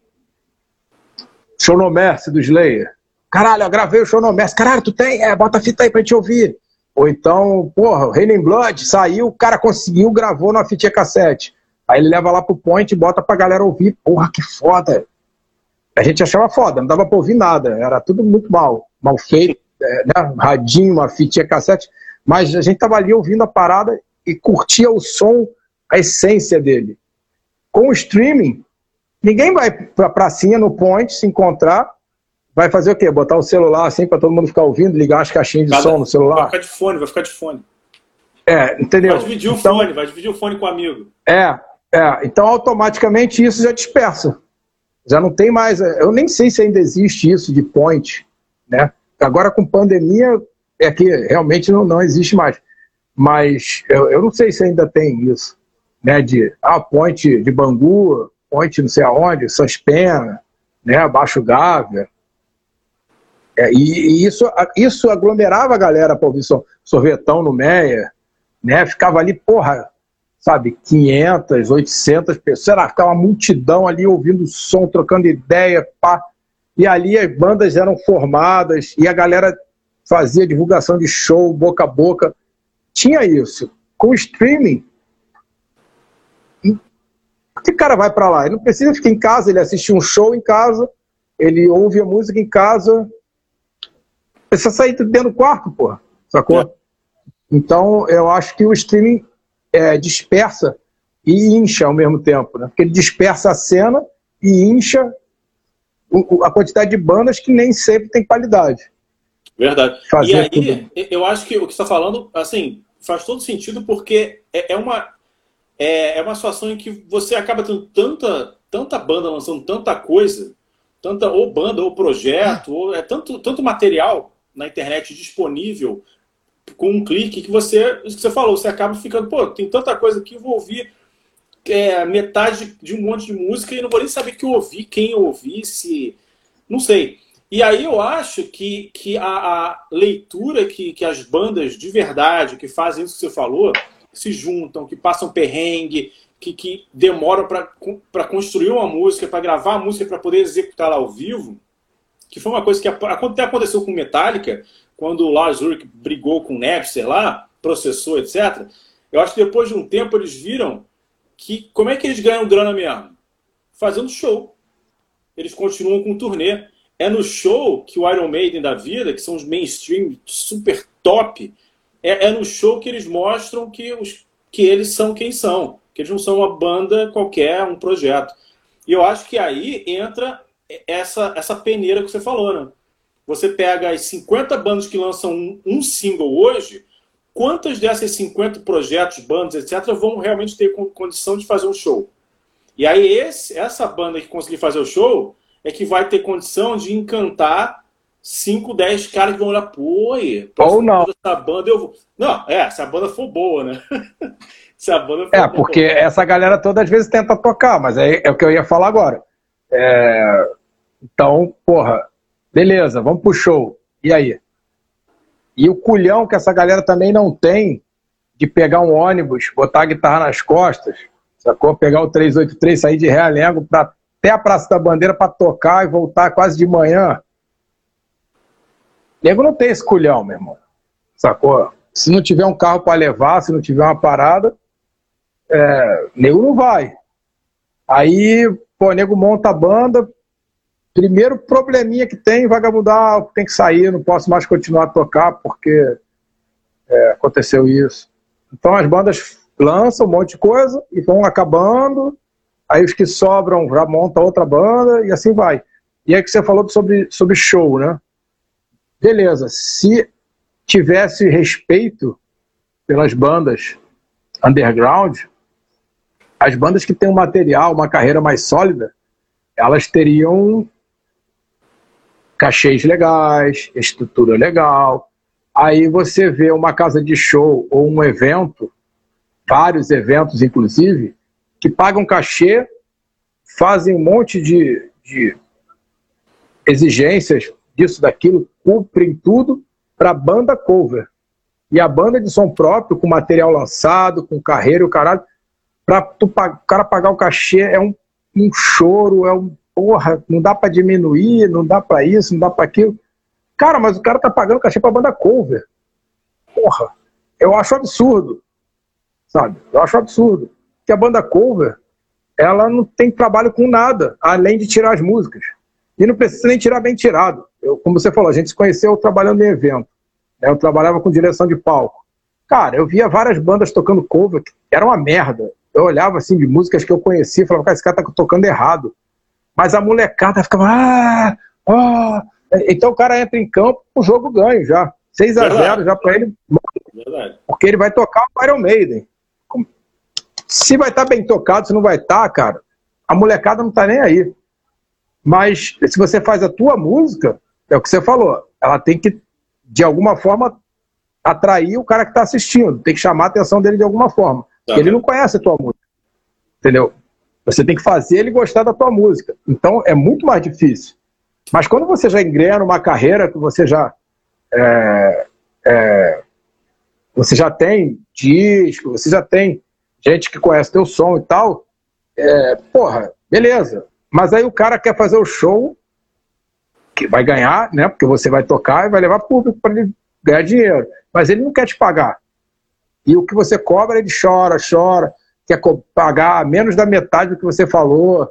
Show No Mercy do Slayer. Caralho, eu gravei o Show No Mercy. Caralho, tu tem? É, bota a fita aí pra gente ouvir. Ou então, porra, o Raining Blood saiu, o cara conseguiu, gravou na fitinha cassete. Aí ele leva lá pro point e bota pra galera ouvir. Porra, que foda. A gente achava foda, não dava pra ouvir nada. Era tudo muito mal. Mal feito, é, né? radinho, uma fitinha cassete. Mas a gente tava ali ouvindo a parada e curtia o som, a essência dele. Com o streaming, ninguém vai pra pracinha no point se encontrar. Vai fazer o quê? Botar o celular assim para todo mundo ficar ouvindo, ligar as caixinhas de Cada, som no celular? Vai ficar de fone, vai ficar de fone. É, entendeu? Vai dividir então, o fone, vai dividir o fone com o amigo. É, é, então automaticamente isso já dispersa. Já não tem mais. Eu nem sei se ainda existe isso de point, né? Agora com pandemia é que realmente não, não existe mais. Mas eu, eu não sei se ainda tem isso, né? De ah, point de Bangu, point não sei aonde, Suspena, né? Baixo Gávea. É, e, e, isso, isso aglomerava a galera para ouvir sorvetão no Meia, né? Ficava ali, porra, sabe, 500, 800 pessoas, lá, ficava uma multidão ali ouvindo som, trocando ideia, pá. E ali as bandas eram formadas e a galera fazia divulgação de show, boca a boca. Tinha isso. Com o streaming, que cara vai para lá? Ele não precisa ficar em casa, ele assiste um show em casa, ele ouve a música em casa. Precisa sair dentro do quarto, porra. Sacou? É. Então, eu acho que o streaming é, dispersa e incha ao mesmo tempo, né? Porque ele dispersa a cena e incha o, a quantidade de bandas que nem sempre tem qualidade. Verdade. Fazer e aí, tudo. eu acho que o que você está falando, assim, faz todo sentido porque é, é uma é, é, uma situação em que você acaba tendo tanta, tanta banda lançando tanta coisa tanta ou banda, ou projeto, ou é tanto, tanto material na internet disponível com um clique que você, isso que você falou, você acaba ficando, pô, tem tanta coisa aqui, vou ouvir é, metade de um monte de música e não vou nem saber que eu ouvi, quem eu ouvi, se. Não sei. E aí eu acho que, que a, a leitura que, que as bandas de verdade, que fazem isso que você falou, se juntam, que passam perrengue, que, que demoram para construir uma música, para gravar a música, para poder executá-la ao vivo, que foi uma coisa que até aconteceu com Metallica, quando o Lars Ulrich brigou com o Napster lá, processou, etc. Eu acho que depois de um tempo eles viram que como é que eles ganham grana mesmo? Fazendo show. Eles continuam com turnê. É no show que o Iron Maiden da vida, que são os mainstream super top, é, é no show que eles mostram que, os, que eles são quem são. Que eles não são uma banda qualquer, um projeto. E eu acho que aí entra essa, essa peneira que você falou, né? Você pega as 50 bandas que lançam um, um single hoje, quantas dessas 50 projetos, bandas, etc., vão realmente ter condição de fazer um show? E aí, esse, essa banda que conseguir fazer o show é que vai ter condição de encantar 5, 10 caras que vão olhar, pô, ou não. Essa banda eu vou. Não, é, se a banda for boa, né? se a banda for É, boa. porque essa galera toda às vezes tenta tocar, mas é, é o que eu ia falar agora. É... Então, porra, beleza, vamos pro show. E aí? E o culhão que essa galera também não tem de pegar um ônibus, botar a guitarra nas costas, sacou? Pegar o 383, sair de Realengo pra, até a Praça da Bandeira para tocar e voltar quase de manhã. Nego não tem esse culhão, meu irmão. Sacou? Se não tiver um carro para levar, se não tiver uma parada, é, nego não vai. Aí, pô, nego monta a banda, Primeiro probleminha que tem, vagabundar, tem que sair, não posso mais continuar a tocar porque é, aconteceu isso. Então as bandas lançam um monte de coisa e vão acabando, aí os que sobram já montam outra banda e assim vai. E aí que você falou sobre, sobre show, né? Beleza, se tivesse respeito pelas bandas underground, as bandas que têm um material, uma carreira mais sólida, elas teriam cachês legais, estrutura legal. Aí você vê uma casa de show ou um evento, vários eventos inclusive, que pagam cachê, fazem um monte de, de exigências disso, daquilo, cumprem tudo para banda cover. E a banda de som próprio, com material lançado, com carreira e o caralho, para o cara pagar o cachê é um, um choro, é um porra, não dá para diminuir, não dá para isso, não dá para aquilo. Cara, mas o cara tá pagando cachê pra banda cover. Porra, eu acho absurdo. Sabe? Eu acho absurdo. Que a banda cover, ela não tem trabalho com nada, além de tirar as músicas. E não precisa nem tirar bem tirado. Eu, como você falou, a gente se conheceu trabalhando em evento. Né? Eu trabalhava com direção de palco. Cara, eu via várias bandas tocando cover que era uma merda. Eu olhava assim de músicas que eu conhecia e falava, cara, esse cara tá tocando errado. Mas a molecada ficava. Ah, ah. Então o cara entra em campo, o jogo ganha já. 6 a 0 já para ele. Verdade. Porque ele vai tocar o Iron Maiden. Se vai estar tá bem tocado, se não vai estar, tá, cara, a molecada não tá nem aí. Mas se você faz a tua música, é o que você falou, ela tem que, de alguma forma, atrair o cara que está assistindo, tem que chamar a atenção dele de alguma forma. Tá. Ele não conhece a tua música. Entendeu? Você tem que fazer ele gostar da tua música. Então é muito mais difícil. Mas quando você já engrena uma carreira que você já é, é, você já tem disco, você já tem gente que conhece teu som e tal, é, porra, beleza. Mas aí o cara quer fazer o show que vai ganhar, né? Porque você vai tocar e vai levar público para ele ganhar dinheiro. Mas ele não quer te pagar. E o que você cobra, ele chora, chora quer pagar menos da metade do que você falou,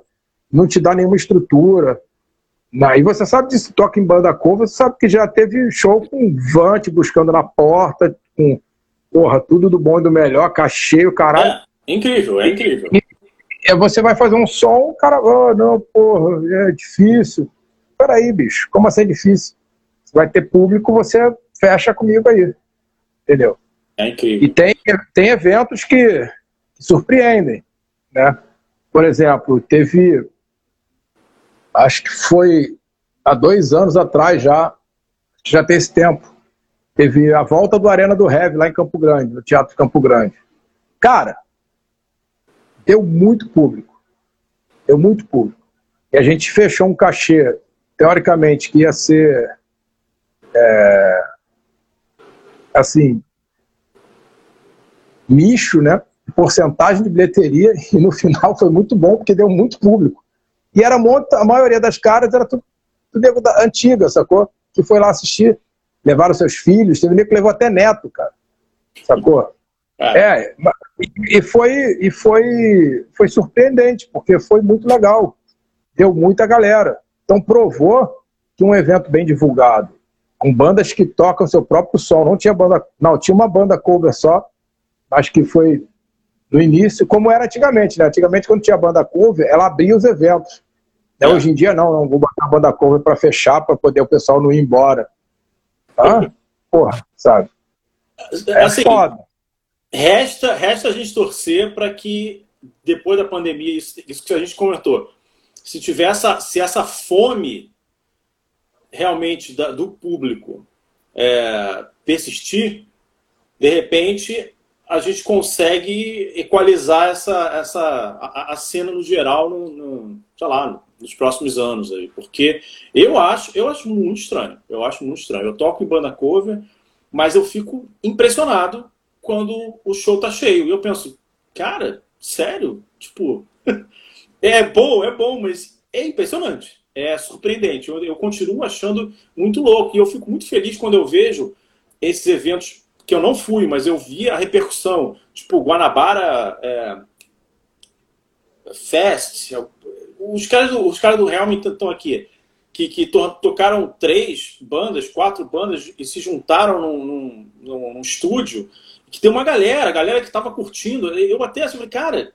não te dá nenhuma estrutura. E você sabe disso, toca em banda cover, você sabe que já teve show com Vante buscando na porta, com porra, tudo do bom e do melhor, cachê, o caralho. É, incrível, é incrível. E, e você vai fazer um som, o cara, oh, não, porra, é difícil. Peraí, bicho, como assim é difícil? Você vai ter público, você fecha comigo aí. Entendeu? É incrível. E tem, tem eventos que surpreendem. Né? Por exemplo, teve acho que foi há dois anos atrás já, já tem esse tempo. Teve a volta do Arena do Heavy lá em Campo Grande, no Teatro Campo Grande. Cara, deu muito público. Deu muito público. E a gente fechou um cachê, teoricamente, que ia ser. É, assim. nicho, né? Porcentagem de bilheteria, e no final foi muito bom, porque deu muito público. E era muito, a maioria das caras era tudo, tudo antiga, sacou? Que foi lá assistir, levaram seus filhos, teve nego que levou até neto, cara. Sacou? É, e foi, e foi, foi surpreendente, porque foi muito legal. Deu muita galera. Então provou que um evento bem divulgado, com bandas que tocam seu próprio som, não tinha banda, não, tinha uma banda cover só, acho que foi no início, como era antigamente, né? Antigamente, quando tinha banda cover, ela abria os eventos. É. Hoje em dia, não, não vou botar a banda cover para fechar, para poder o pessoal não ir embora. Tá? Porra, sabe? É assim, foda. Resta, resta a gente torcer para que, depois da pandemia, isso, isso que a gente comentou, se tiver essa, se essa fome realmente da, do público é, persistir, de repente a gente consegue equalizar essa, essa a, a cena no geral no, no, sei lá, nos próximos anos aí, porque eu acho, eu acho muito estranho, eu acho muito estranho. Eu toco em banda cover, mas eu fico impressionado quando o show tá cheio. E eu penso, cara, sério? Tipo, é bom, é bom, mas é impressionante, é surpreendente. Eu, eu continuo achando muito louco e eu fico muito feliz quando eu vejo esses eventos que eu não fui, mas eu vi a repercussão. Tipo, Guanabara é, Fest, os caras do, os caras do Helm estão aqui, que, que to, tocaram três bandas, quatro bandas e se juntaram num, num, num, num estúdio, que tem uma galera, a galera que estava curtindo. Eu até assim, cara,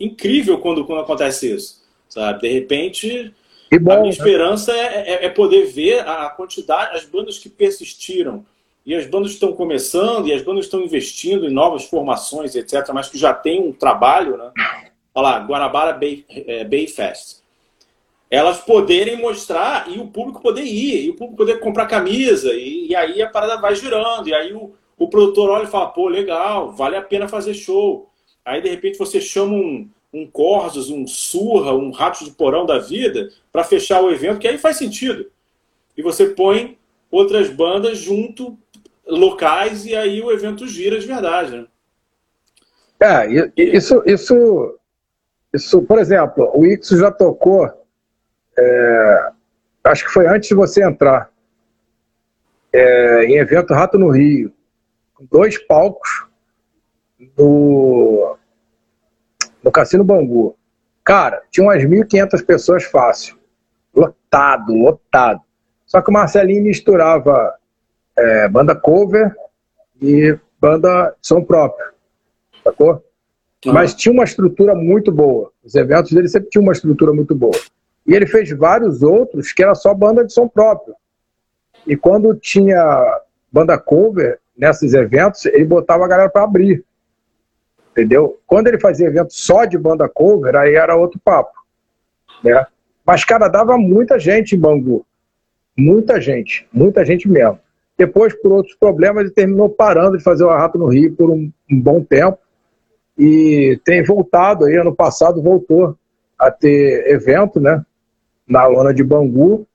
incrível quando, quando acontece isso, sabe? De repente, bom, a minha né? esperança é, é, é poder ver a quantidade, as bandas que persistiram e as bandas estão começando, e as bandas estão investindo em novas formações, etc., mas que já tem um trabalho, né? Olha lá, Guanabara Bay, é, Bay Fest. Elas poderem mostrar e o público poder ir, e o público poder comprar camisa, e, e aí a parada vai girando, e aí o, o produtor olha e fala, pô, legal, vale a pena fazer show. Aí, de repente, você chama um, um Corsos, um Surra, um Rato de Porão da vida para fechar o evento, que aí faz sentido. E você põe outras bandas junto locais e aí o evento gira de verdade. Né? É, isso, isso, isso, por exemplo, o Ixo já tocou, é, acho que foi antes de você entrar, é, em evento Rato no Rio, com dois palcos no, no Cassino Bangu. Cara, tinha umas 1.500 pessoas fácil. Lotado, lotado. Só que o Marcelinho misturava é, banda cover e banda som próprio, sacou? Uhum. Mas tinha uma estrutura muito boa. Os eventos dele sempre tinham uma estrutura muito boa. E ele fez vários outros que era só banda de som próprio. E quando tinha banda cover nesses eventos, ele botava a galera para abrir. Entendeu? Quando ele fazia evento só de banda cover, aí era outro papo. Né? Mas, cara, dava muita gente em Bangu. Muita gente. Muita gente mesmo. Depois, por outros problemas, ele terminou parando de fazer o Arrato no Rio por um, um bom tempo. E tem voltado aí, ano passado voltou a ter evento, né? Na lona de Bangu,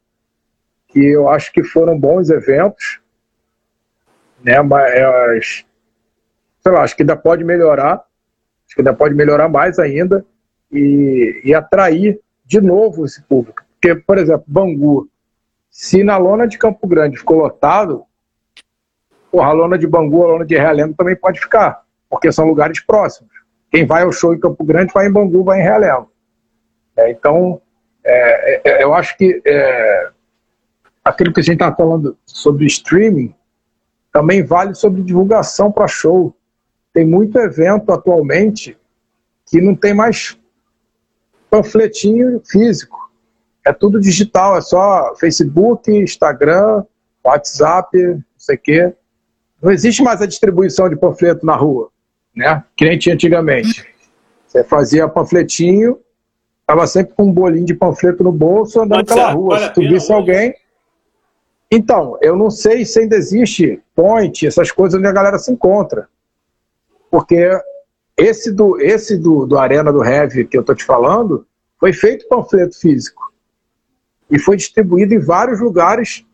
que eu acho que foram bons eventos, né? Mas, sei lá, acho que ainda pode melhorar, acho que ainda pode melhorar mais ainda e, e atrair de novo esse público. Porque, por exemplo, Bangu, se na lona de Campo Grande ficou lotado, Porra, a lona de Bangu, a lona de Realengo também pode ficar, porque são lugares próximos. Quem vai ao show em Campo Grande vai em Bangu, vai em Realengo. É, então, é, é, eu acho que é, aquilo que a gente está falando sobre streaming também vale sobre divulgação para show. Tem muito evento atualmente que não tem mais panfletinho físico. É tudo digital, é só Facebook, Instagram, WhatsApp, não sei o quê. Não existe mais a distribuição de panfleto na rua, né? Que nem tinha antigamente. Você fazia panfletinho, Tava sempre com um bolinho de panfleto no bolso, andando pela rua. Se tu visse alguém. Então, eu não sei se ainda existe point, essas coisas onde a galera se encontra. Porque esse do, esse do, do Arena do Heavy que eu tô te falando, foi feito panfleto físico. E foi distribuído em vários lugares,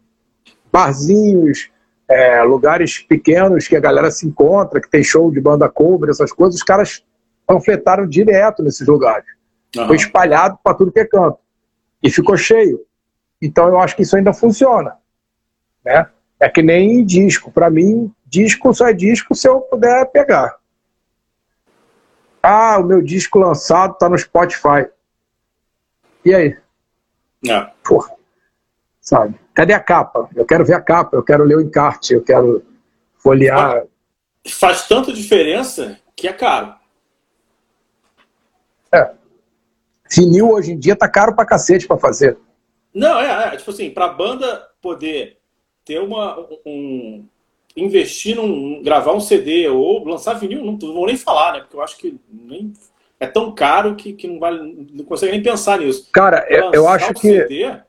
barzinhos, é, lugares pequenos que a galera se encontra, que tem show de banda cover, essas coisas, os caras panfletaram direto nesses lugares. Aham. Foi espalhado para tudo que é canto. E ficou cheio. Então eu acho que isso ainda funciona. Né? É que nem disco. Para mim, disco só é disco se eu puder pegar. Ah, o meu disco lançado tá no Spotify. E aí? É. Porra. Sabe? Cadê a capa? Eu quero ver a capa, eu quero ler o encarte, eu quero folhear. Faz tanta diferença que é caro. É. Vinil hoje em dia tá caro pra cacete pra fazer. Não, é, é tipo assim, pra banda poder ter uma. Um, investir num. gravar um CD ou lançar vinil, não, não vou nem falar, né? Porque eu acho que nem, é tão caro que, que não vale. não consegue nem pensar nisso. Cara, eu, eu Lançar acho o que. CD,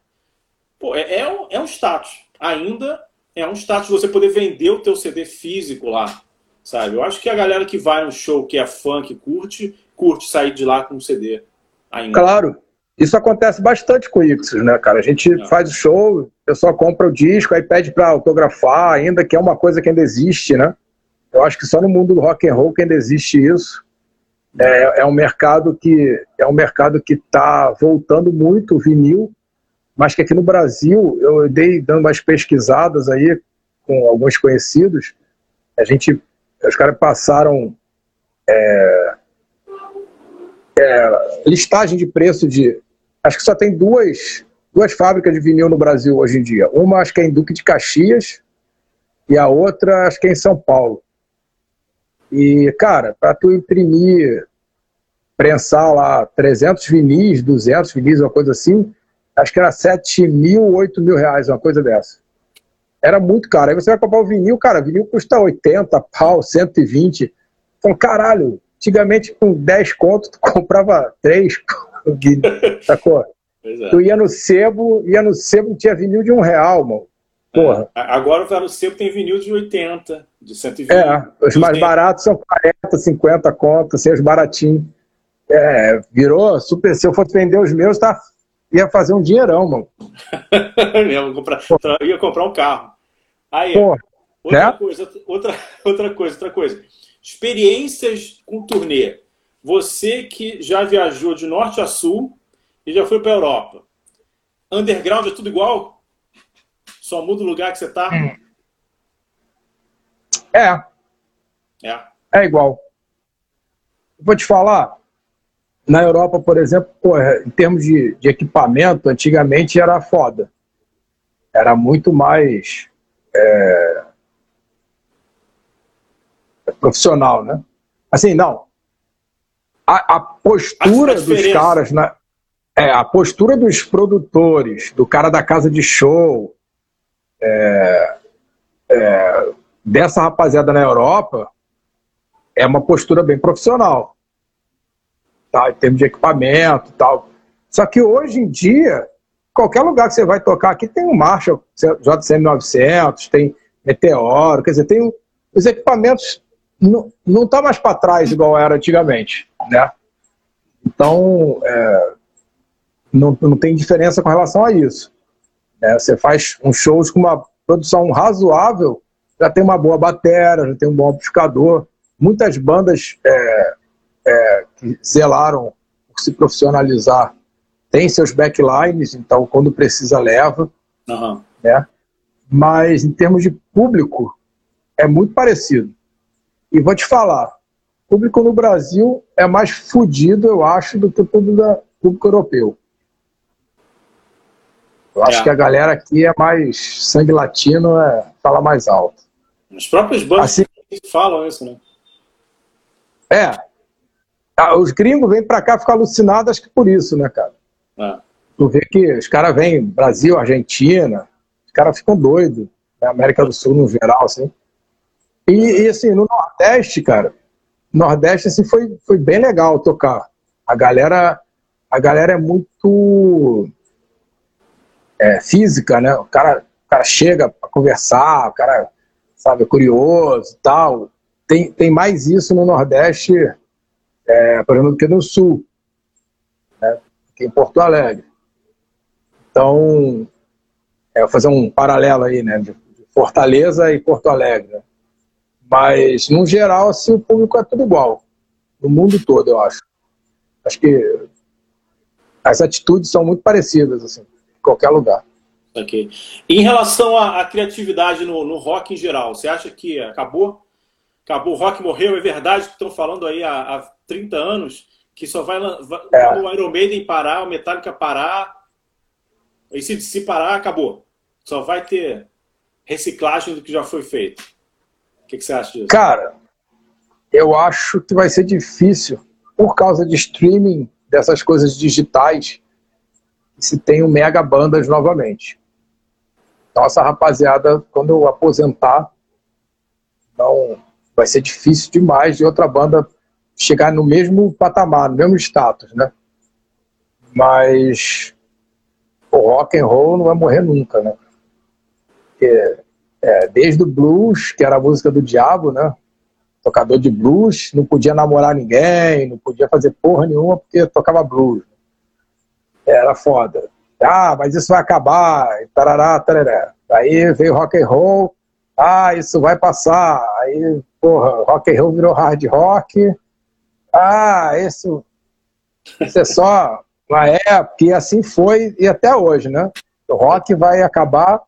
pô, é, é, um, é um status. Ainda é um status você poder vender o teu CD físico lá, sabe? Eu acho que a galera que vai no show, que é fã, que curte, curte sair de lá com um CD ainda. Claro. Isso acontece bastante com o Ixos, né, cara? A gente É. faz o show, o pessoal compra o disco, aí pede pra autografar ainda, que é uma coisa que ainda existe, né? Eu acho que só no mundo do rock and roll que ainda existe isso. É, é um mercado que é um mercado que está voltando muito o vinil, mas que aqui no Brasil eu dei dando umas pesquisadas aí com alguns conhecidos. A gente, os caras passaram é, é, listagem de preço de acho que só tem duas, duas fábricas de vinil no Brasil hoje em dia. Uma acho que é em Duque de Caxias e a outra acho que é em São Paulo. E, cara, para tu imprimir, prensar lá 300 vinis, 200 vinis, uma coisa assim, acho que era 7 mil, 8 mil reais, uma coisa dessa. Era muito caro. Aí você vai comprar o vinil, cara, vinil custa 80 pau, 120. Então, caralho, antigamente com 10 conto tu comprava 3, sacou? É. Tu ia no sebo, ia no sebo, tinha vinil de um real, mano. Porra. A- Agora o Velo Seco tem vinil de 80, de 120. É, os mais 200. baratos são 40, 50 contas, assim, os baratinhos. É, virou super. Se eu fosse vender os meus, tá, ia fazer um dinheirão, mano. Mesmo, comprar, ia comprar um carro. Aí, Porra, outra né? coisa, outra, outra coisa, outra coisa. Experiências com turnê. Você que já viajou de norte a sul e já foi para Europa. Underground é tudo igual? Só muda o lugar que você tá? é, É. é igual. Vou te falar, na Europa, por exemplo, porra, em termos de, de equipamento, antigamente era foda. Era muito mais é, profissional, né? Assim, não. A, a postura dos caras, na, é, a postura dos produtores, do cara da casa de show, é, é, dessa rapaziada na Europa, é uma postura bem profissional. Tá? Em termos de equipamento tal. Só que hoje em dia, qualquer lugar que você vai tocar aqui tem um Marshall JCM 900, tem Meteoro, quer dizer, tem os equipamentos não, não tá mais para trás igual era antigamente, né? Então, é, não, não tem diferença com relação a isso. né? Você faz uns shows com uma produção razoável, já tem uma boa bateria, já tem um bom amplificador. Muitas bandas é, é, que zelaram por se profissionalizar têm seus backlines, então quando precisa leva Aham. né? Mas em termos de público, é muito parecido. E vou te falar, público no Brasil é mais fodido, eu acho, do que o público, da- público europeu. Eu acho É. que a galera aqui é mais sangue latino, é, fala mais alto. As próprias bandas Assim- falam isso, né? É. Ah, Os gringos vêm pra cá ficar alucinados, acho que por isso, né, cara? É. Tu vê que os caras vêm Brasil, Argentina, os caras ficam doidos, né? América do Sul no geral, assim. E, e, assim, no Nordeste, cara, Nordeste assim, foi, foi bem legal tocar. A galera a galera é muito é, física, né? O cara, o cara chega para conversar, o cara, sabe, é curioso e tal. Tem, tem mais isso no Nordeste, é, por exemplo, que no Sul, né? Aqui em Porto Alegre. Então, é, fazer um paralelo aí, né? De Fortaleza e Porto Alegre. Mas, no geral, assim, o público é tudo igual. No mundo todo, eu acho. Acho que as atitudes são muito parecidas, assim, em qualquer lugar. Ok. Em relação à, à criatividade no, no, rock em geral, você acha que acabou? Acabou, o rock morreu? É verdade que estão falando aí há, há 30 anos que só vai, vai é. o Iron Maiden parar, o Metallica parar, e se, se parar, acabou. Só vai ter reciclagem do que já foi feito. O que, que você acha disso? Cara, eu acho que vai ser difícil por causa de streaming, dessas coisas digitais, se tem um mega bandas novamente. Então essa rapaziada, quando eu aposentar, não vai ser difícil demais de outra banda chegar no mesmo patamar, no mesmo status, né? Mas o rock and roll não vai morrer nunca, né? Porque, é, desde o blues, que era a música do diabo, né? tocador de blues, não podia namorar ninguém, não podia fazer porra nenhuma porque tocava blues. Era foda. Ah, mas isso vai acabar, tarará, tarará. Aí veio rock and roll, ah, isso vai passar. Aí, porra, rock and roll virou hard rock. Ah, isso, isso é só uma época, e assim foi, e até hoje, né? O rock vai acabar,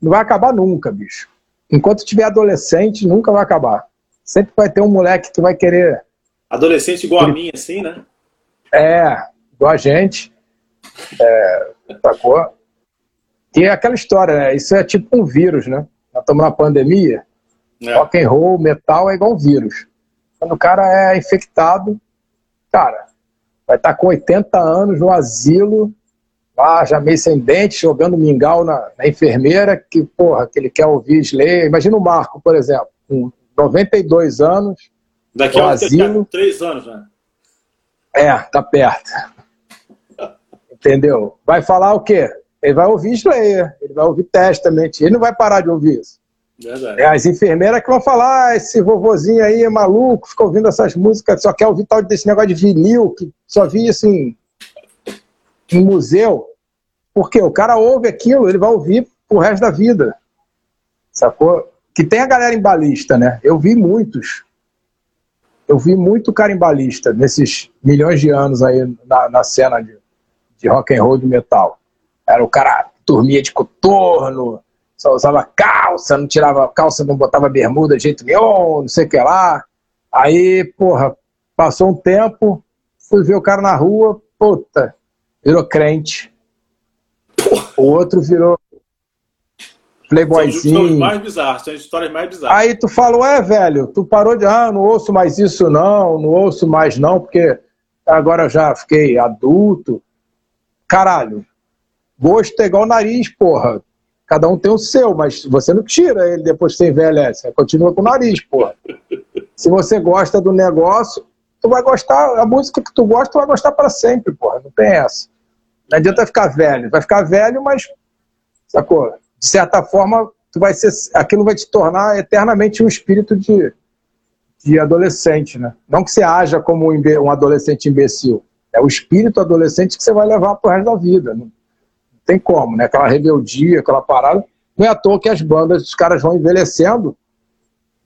não vai acabar nunca, bicho. Enquanto tiver adolescente, nunca vai acabar sempre vai ter um moleque que vai querer. Adolescente igual a mim, assim, né? É, igual a gente. É, sacou? E é aquela história, né? Isso é tipo um vírus, né? Nós estamos na pandemia. É. Rock and roll, metal é igual um vírus. Quando o cara é infectado, cara, vai estar tá com 80 anos no asilo, lá já meio sem dente, jogando mingau na, na enfermeira, que, porra, que ele quer ouvir Slayer. Imagina o Marco, por exemplo, com 92 anos. Daqui a asilo. três anos, né? É, tá perto. Entendeu? Vai falar o quê? Ele vai ouvir Slayer, ele vai ouvir Testament, ele não vai parar de ouvir isso. Verdade. É as enfermeiras que vão falar, ah, esse vovozinho aí é maluco, fica ouvindo essas músicas, só quer ouvir tal desse negócio de vinil, que só vi isso em, em museu. Porque o cara ouve aquilo, ele vai ouvir pro resto da vida. Sacou? que tem a galera embalista, né? Eu vi muitos. Eu vi muito carimbalista nesses milhões de anos aí na, na cena de, de rock and roll de metal. Era o cara dormia de coturno, só usava calça, não tirava calça, não botava bermuda de jeito nenhum, não sei o que lá. Aí, porra, passou um tempo, fui ver o cara na rua, puta, virou crente. O outro virou playboyzinho. Mais bizarros, são histórias mais bizarras. Aí tu falou, é, velho, tu parou de, ah, não ouço mais isso não, não ouço mais não, porque agora eu já fiquei adulto. Caralho, gosto é igual nariz, porra. Cada um tem o seu, mas você não tira ele depois que você envelhece, você continua com o nariz, porra. Se você gosta do negócio, tu vai gostar, a música que tu gosta, tu vai gostar para sempre, porra, não tem essa. Não adianta ficar velho, vai ficar velho, mas, sacou? de certa forma, tu vai ser, aquilo vai te tornar eternamente um espírito de, de adolescente, né? Não que você haja como um adolescente imbecil. É o espírito adolescente que você vai levar pro resto da vida. Não tem como, né? Aquela rebeldia, aquela parada. Não é à toa que as bandas, os caras vão envelhecendo.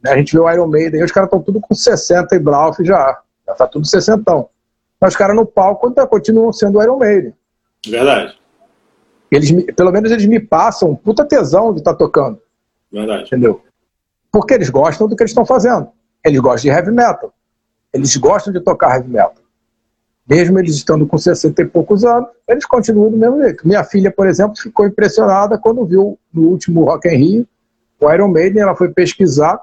Né? A gente vê o Iron Maiden, os caras estão tudo com 60 e Brauf já. Já tá tudo 60. Mas os caras no palco continuam sendo Iron Maiden. Verdade. Eles, pelo menos eles me passam puta tesão de estar tá tocando. Verdade. Entendeu? Porque eles gostam do que eles estão fazendo. Eles gostam de heavy metal. Eles gostam de tocar heavy metal. Mesmo eles estando com 60 e poucos anos, eles continuam do mesmo jeito. Minha filha, por exemplo, ficou impressionada quando viu no último Rock in Rio o Iron Maiden, ela foi pesquisar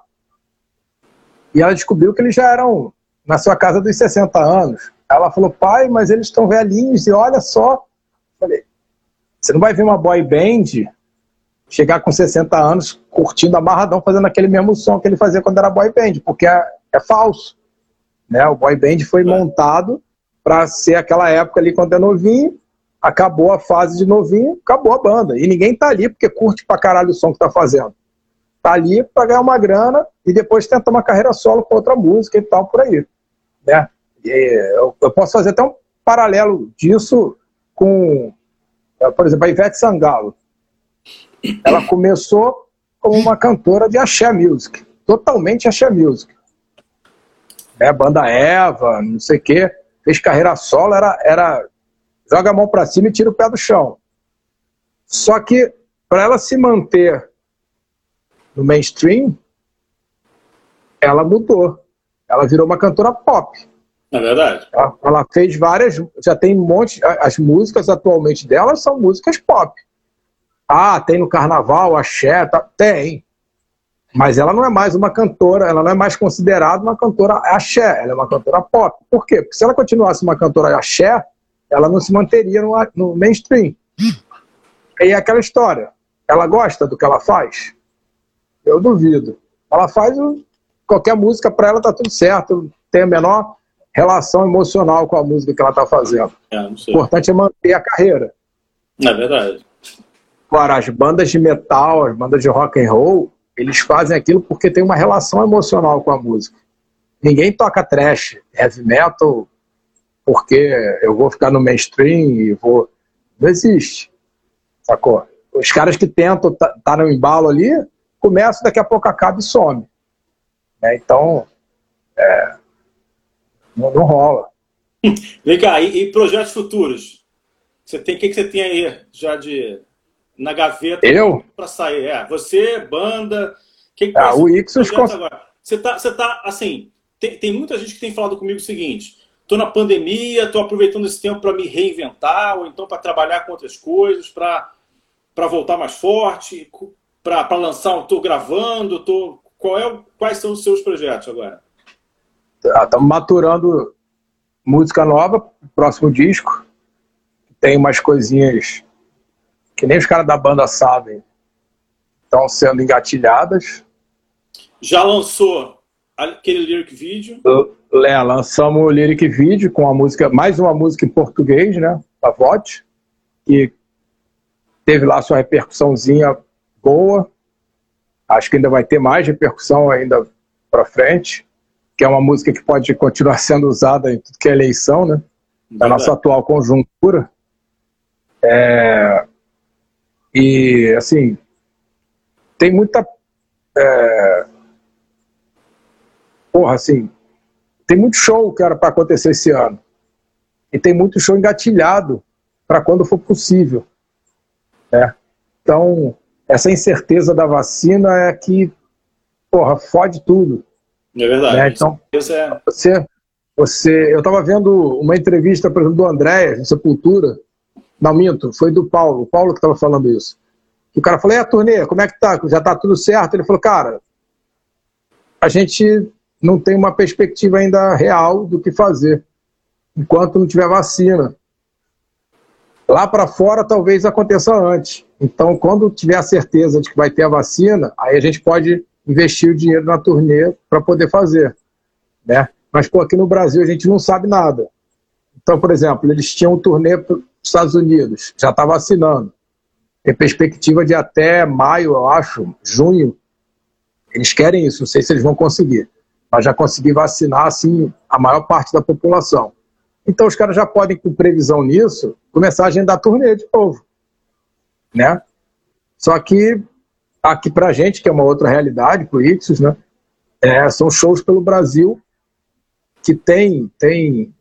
e ela descobriu que eles já eram na sua casa dos 60 anos. Ela falou, pai, mas eles estão velhinhos e olha só. Falei, você não vai ver uma boy band chegar com 60 anos curtindo amarradão, fazendo aquele mesmo som que ele fazia quando era boy band, porque é, é falso. Né? O boy band foi é. montado para ser aquela época ali quando é novinho, acabou a fase de novinho, acabou a banda. E ninguém tá ali porque curte pra caralho o som que tá fazendo. Tá ali para ganhar uma grana e depois tentar uma carreira solo com outra música e tal por aí. Né? Eu, eu posso fazer até um paralelo disso com, eh, por exemplo, a Ivete Sangalo. Ela começou como uma cantora de axé music, totalmente axé music. Né? Banda Eva, não sei o quê. Fez carreira solo, era, era joga a mão para cima e tira o pé do chão. Só que para ela se manter no mainstream, ela mudou. Ela virou uma cantora pop. É verdade. Ela, ela, fez várias, já tem um monte, as músicas atualmente dela são músicas pop. Ah, tem no carnaval, axé, tá, tem. Mas ela não é mais uma cantora, ela não é mais considerada uma cantora axé, ela é uma cantora pop. Por quê? Porque se ela continuasse uma cantora axé, ela não se manteria no, no mainstream. E é aquela história. Ela gosta do que ela faz? Eu duvido. Ela faz qualquer música para ela tá tudo certo, tem a menor relação emocional com a música que ela está fazendo. É, o importante é manter a carreira. É verdade. Agora, as bandas de metal, as bandas de rock and roll, eles fazem aquilo porque tem uma relação emocional com a música. Ninguém toca trash, heavy metal, porque eu vou ficar no mainstream e vou. Não existe. Sacou? Os caras que tentam estar tá, tá no embalo ali, começam, daqui a pouco acaba e some. É, então, é, não, não, rola. Vem cá, e, e, projetos futuros? Você tem, o que, que você tem aí já de na gaveta eu para sair? É, você, banda. Que que ah, o Ixos agora? Você tá, você tá assim. Tem, tem muita gente que tem falado comigo o seguinte: estou na pandemia, estou aproveitando esse tempo para me reinventar, ou então para trabalhar com outras coisas, para voltar mais forte, para lançar, estou gravando, tô, qual é, quais são os seus projetos agora? Estamos tá, maturando música nova, próximo disco. Tem umas coisinhas que nem os caras da banda sabem, estão sendo engatilhadas. Já lançou aquele lyric vídeo? Lé, lançamos o lyric vídeo com a música, mais uma música em português, né? A Vote, que teve lá sua repercussãozinha boa. Acho que ainda vai ter mais repercussão ainda para frente, que é uma música que pode continuar sendo usada em tudo que é eleição, né? Da nossa atual conjuntura. É... E, assim, tem muita. É... Porra, assim, tem muito show que era para acontecer esse ano. E tem muito show engatilhado para quando for possível. Né? Então, essa incerteza da vacina é que, porra, fode tudo. É verdade. Né? Então, é... você, você, eu estava vendo uma entrevista, por exemplo, do André, em Sepultura. Não, minto, foi do Paulo. O Paulo que estava falando isso. O cara falou, a turnê, como é que tá? Já tá tudo certo? Ele falou, cara, a gente não tem uma perspectiva ainda real do que fazer, enquanto não tiver vacina. Lá para fora talvez aconteça antes. Então, quando tiver a certeza de que vai ter a vacina, aí a gente pode investir o dinheiro na turnê para poder fazer, né? Mas pô, aqui no Brasil a gente não sabe nada. Então, por exemplo, eles tinham um turnê Estados Unidos, já está vacinando. Tem perspectiva de até maio, eu acho, junho. Eles querem isso, não sei se eles vão conseguir mas já conseguir vacinar assim, a maior parte da população. Então os caras já podem, com previsão nisso, começar a agendar turnê de novo. Né? Só que aqui pra gente, que é uma outra realidade, pro Ixos, né? É, são shows pelo Brasil que tem, tem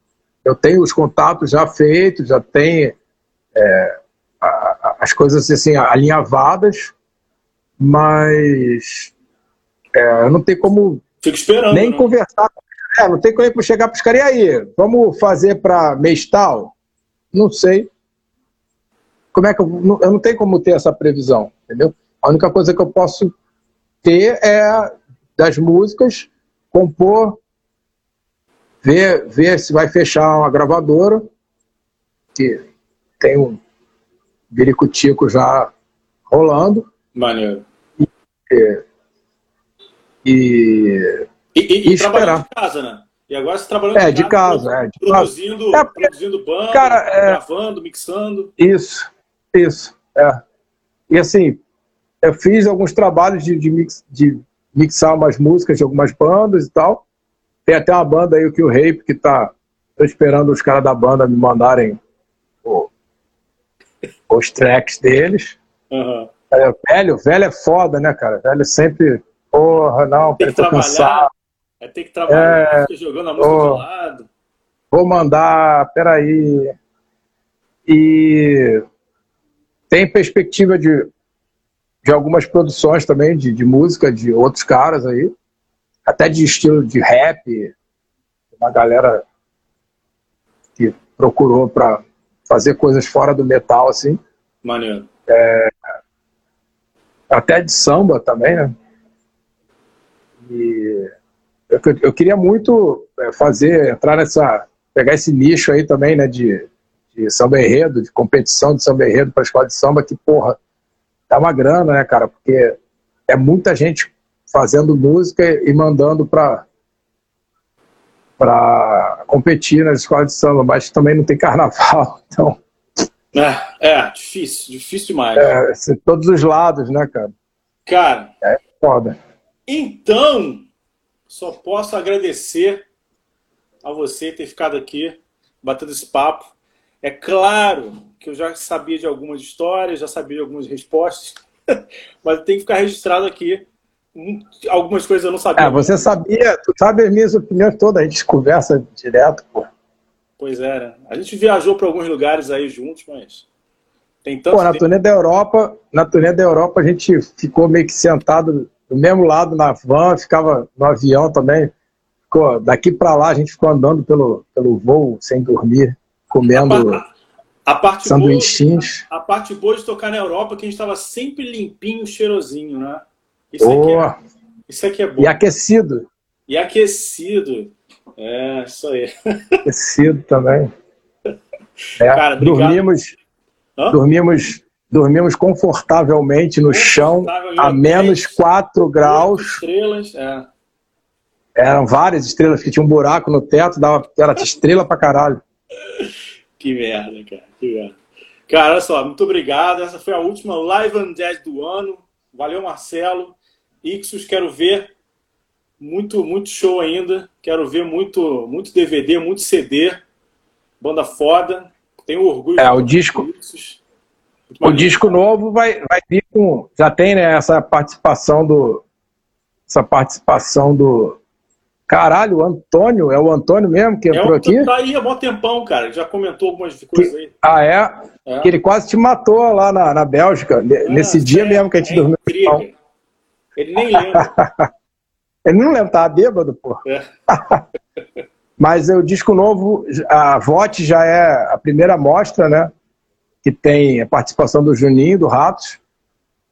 eu tenho os contatos já feitos, já tem é, a, a, as coisas assim alinhavadas, mas é, eu não tenho como. Nem né? conversar. É, não tem como chegar para os caras. E aí, vamos fazer para mês tal? Não sei. Como é que eu, eu não tenho como ter essa previsão, entendeu? A única coisa que eu posso ter é das músicas, compor, ver, ver se vai fechar uma gravadora, que tem um biricutico já rolando. Maneiro. E, e, e, e, e trabalhando de casa, né? E agora você trabalhando é, de casa, é, de produzindo, casa. produzindo banda, cara, é... gravando, mixando. Isso, isso, é. E assim, eu fiz alguns trabalhos de, de, mix, de mixar umas músicas de algumas bandas e tal. Tem até uma banda aí, o Kill Rape, que tá tô esperando os caras da banda me mandarem o, os tracks deles. Uhum. É, velho, velho é foda, né, cara? Velho sempre. Porra, não, tem que trabalhar. É ter que trabalhar, é, jogando a música oh, de lado. Vou mandar, peraí. E tem perspectiva de, de algumas produções também, de, de música de outros caras aí, até de estilo de rap, uma galera que procurou para fazer coisas fora do metal, assim. Maneiro. É, até de samba também, né? E eu, eu queria muito é, fazer, entrar nessa, pegar esse nicho aí também, né, de, de samba enredo, de competição de samba enredo para escola de samba, que, porra, dá uma grana, né, cara? Porque é muita gente fazendo música e mandando para para competir nas escolas de samba, mas também não tem carnaval, então é, é, difícil, difícil demais. É, todos os lados, né, cara? Cara. É foda. Então, só posso agradecer a você ter ficado aqui, batendo esse papo. É claro que eu já sabia de algumas histórias, já sabia de algumas respostas, mas tem que ficar registrado aqui. Algumas coisas eu não sabia. É, você sabia, tu sabe as minhas opiniões todas, a gente conversa direto, pô. Pois é, né? A gente viajou para alguns lugares aí juntos, mas tem tanto. Pô, na turnê da Europa, na turnê da Europa a gente ficou meio que sentado do mesmo lado na van, ficava no avião também. Ficou, daqui para lá a gente ficou andando pelo, pelo voo sem dormir, comendo a, a parte sanduichinhos. Boa, a parte boa de tocar na Europa é que a gente estava sempre limpinho, cheirosinho, né? Isso aqui, é, isso aqui é bom. E aquecido. E aquecido. É, isso aí. Aquecido também. É, Cara, dormimos, dormimos, dormimos confortavelmente no chão a menos 4 graus. Estrelas, é. Eram várias estrelas que tinham um buraco no teto, dava, era estrela pra caralho. Que merda, cara. Que merda. Cara, olha só, muito obrigado. Essa foi a última Live and Jazz do ano. Valeu, Marcelo. Ixos, quero ver muito, muito show ainda. Quero ver muito, muito DVD, muito CD. Banda foda. Tenho orgulho. É, o disco. O disco novo vai, vai vir com. Já tem, né, essa participação do. Essa participação do. Caralho, o Antônio, é o Antônio mesmo que entrou é, aqui? Tá aí há bom tempão, cara. Já comentou algumas coisas aí. Ah, é? é? Que ele quase te matou lá na, na Bélgica, ah, nesse dia é, mesmo que a gente é dormiu. Ele nem lembra. Ele não lembra, tava bêbado, pô. É. Mas o disco novo, a VOT já é a primeira mostra, né? Que tem a participação do Juninho, do Ratos.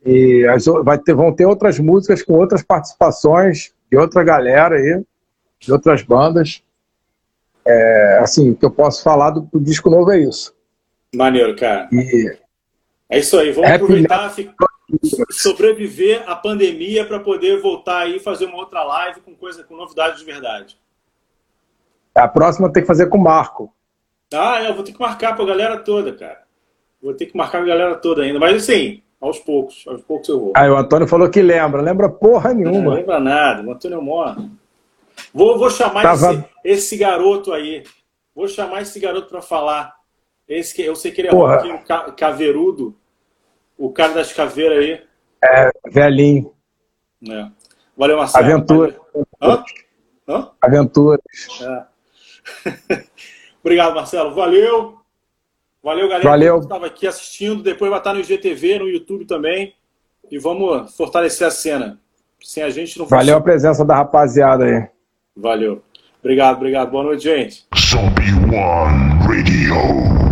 E as, vai ter, vão ter outras músicas com outras participações de outra galera aí, de outras bandas. É, assim, o que eu posso falar do, do disco novo é isso. Maneiro, cara. E, é isso aí, vamos aproveitar, ficar sobreviver à pandemia para poder voltar aí e fazer uma outra live com coisa com novidades de verdade. A próxima tem que fazer com o Marco. Ah, é, eu vou ter que marcar para a galera toda, cara. Vou ter que marcar a galera toda ainda, mas assim, aos poucos, aos poucos eu vou. Aí o Antônio falou que lembra, lembra porra nenhuma. Não, lembra nada, o Antônio Mó. Vou, vou chamar Tava... esse, esse garoto aí. Vou chamar esse garoto para falar. Esse que eu sei que ele é um pouquinho caveirudo, o cara das caveiras aí. É, velhinho. É. Valeu, Marcelo. Aventura. Hã? Hã? Aventuras. É. Obrigado, Marcelo. Valeu. Valeu, galera. Valeu. Que estava aqui assistindo. Depois vai estar no IGTV, no YouTube também. E vamos fortalecer a cena. Sem a gente não Valeu a presença da rapaziada aí. Valeu. Obrigado, obrigado. Boa noite, gente. Zombie One Radio.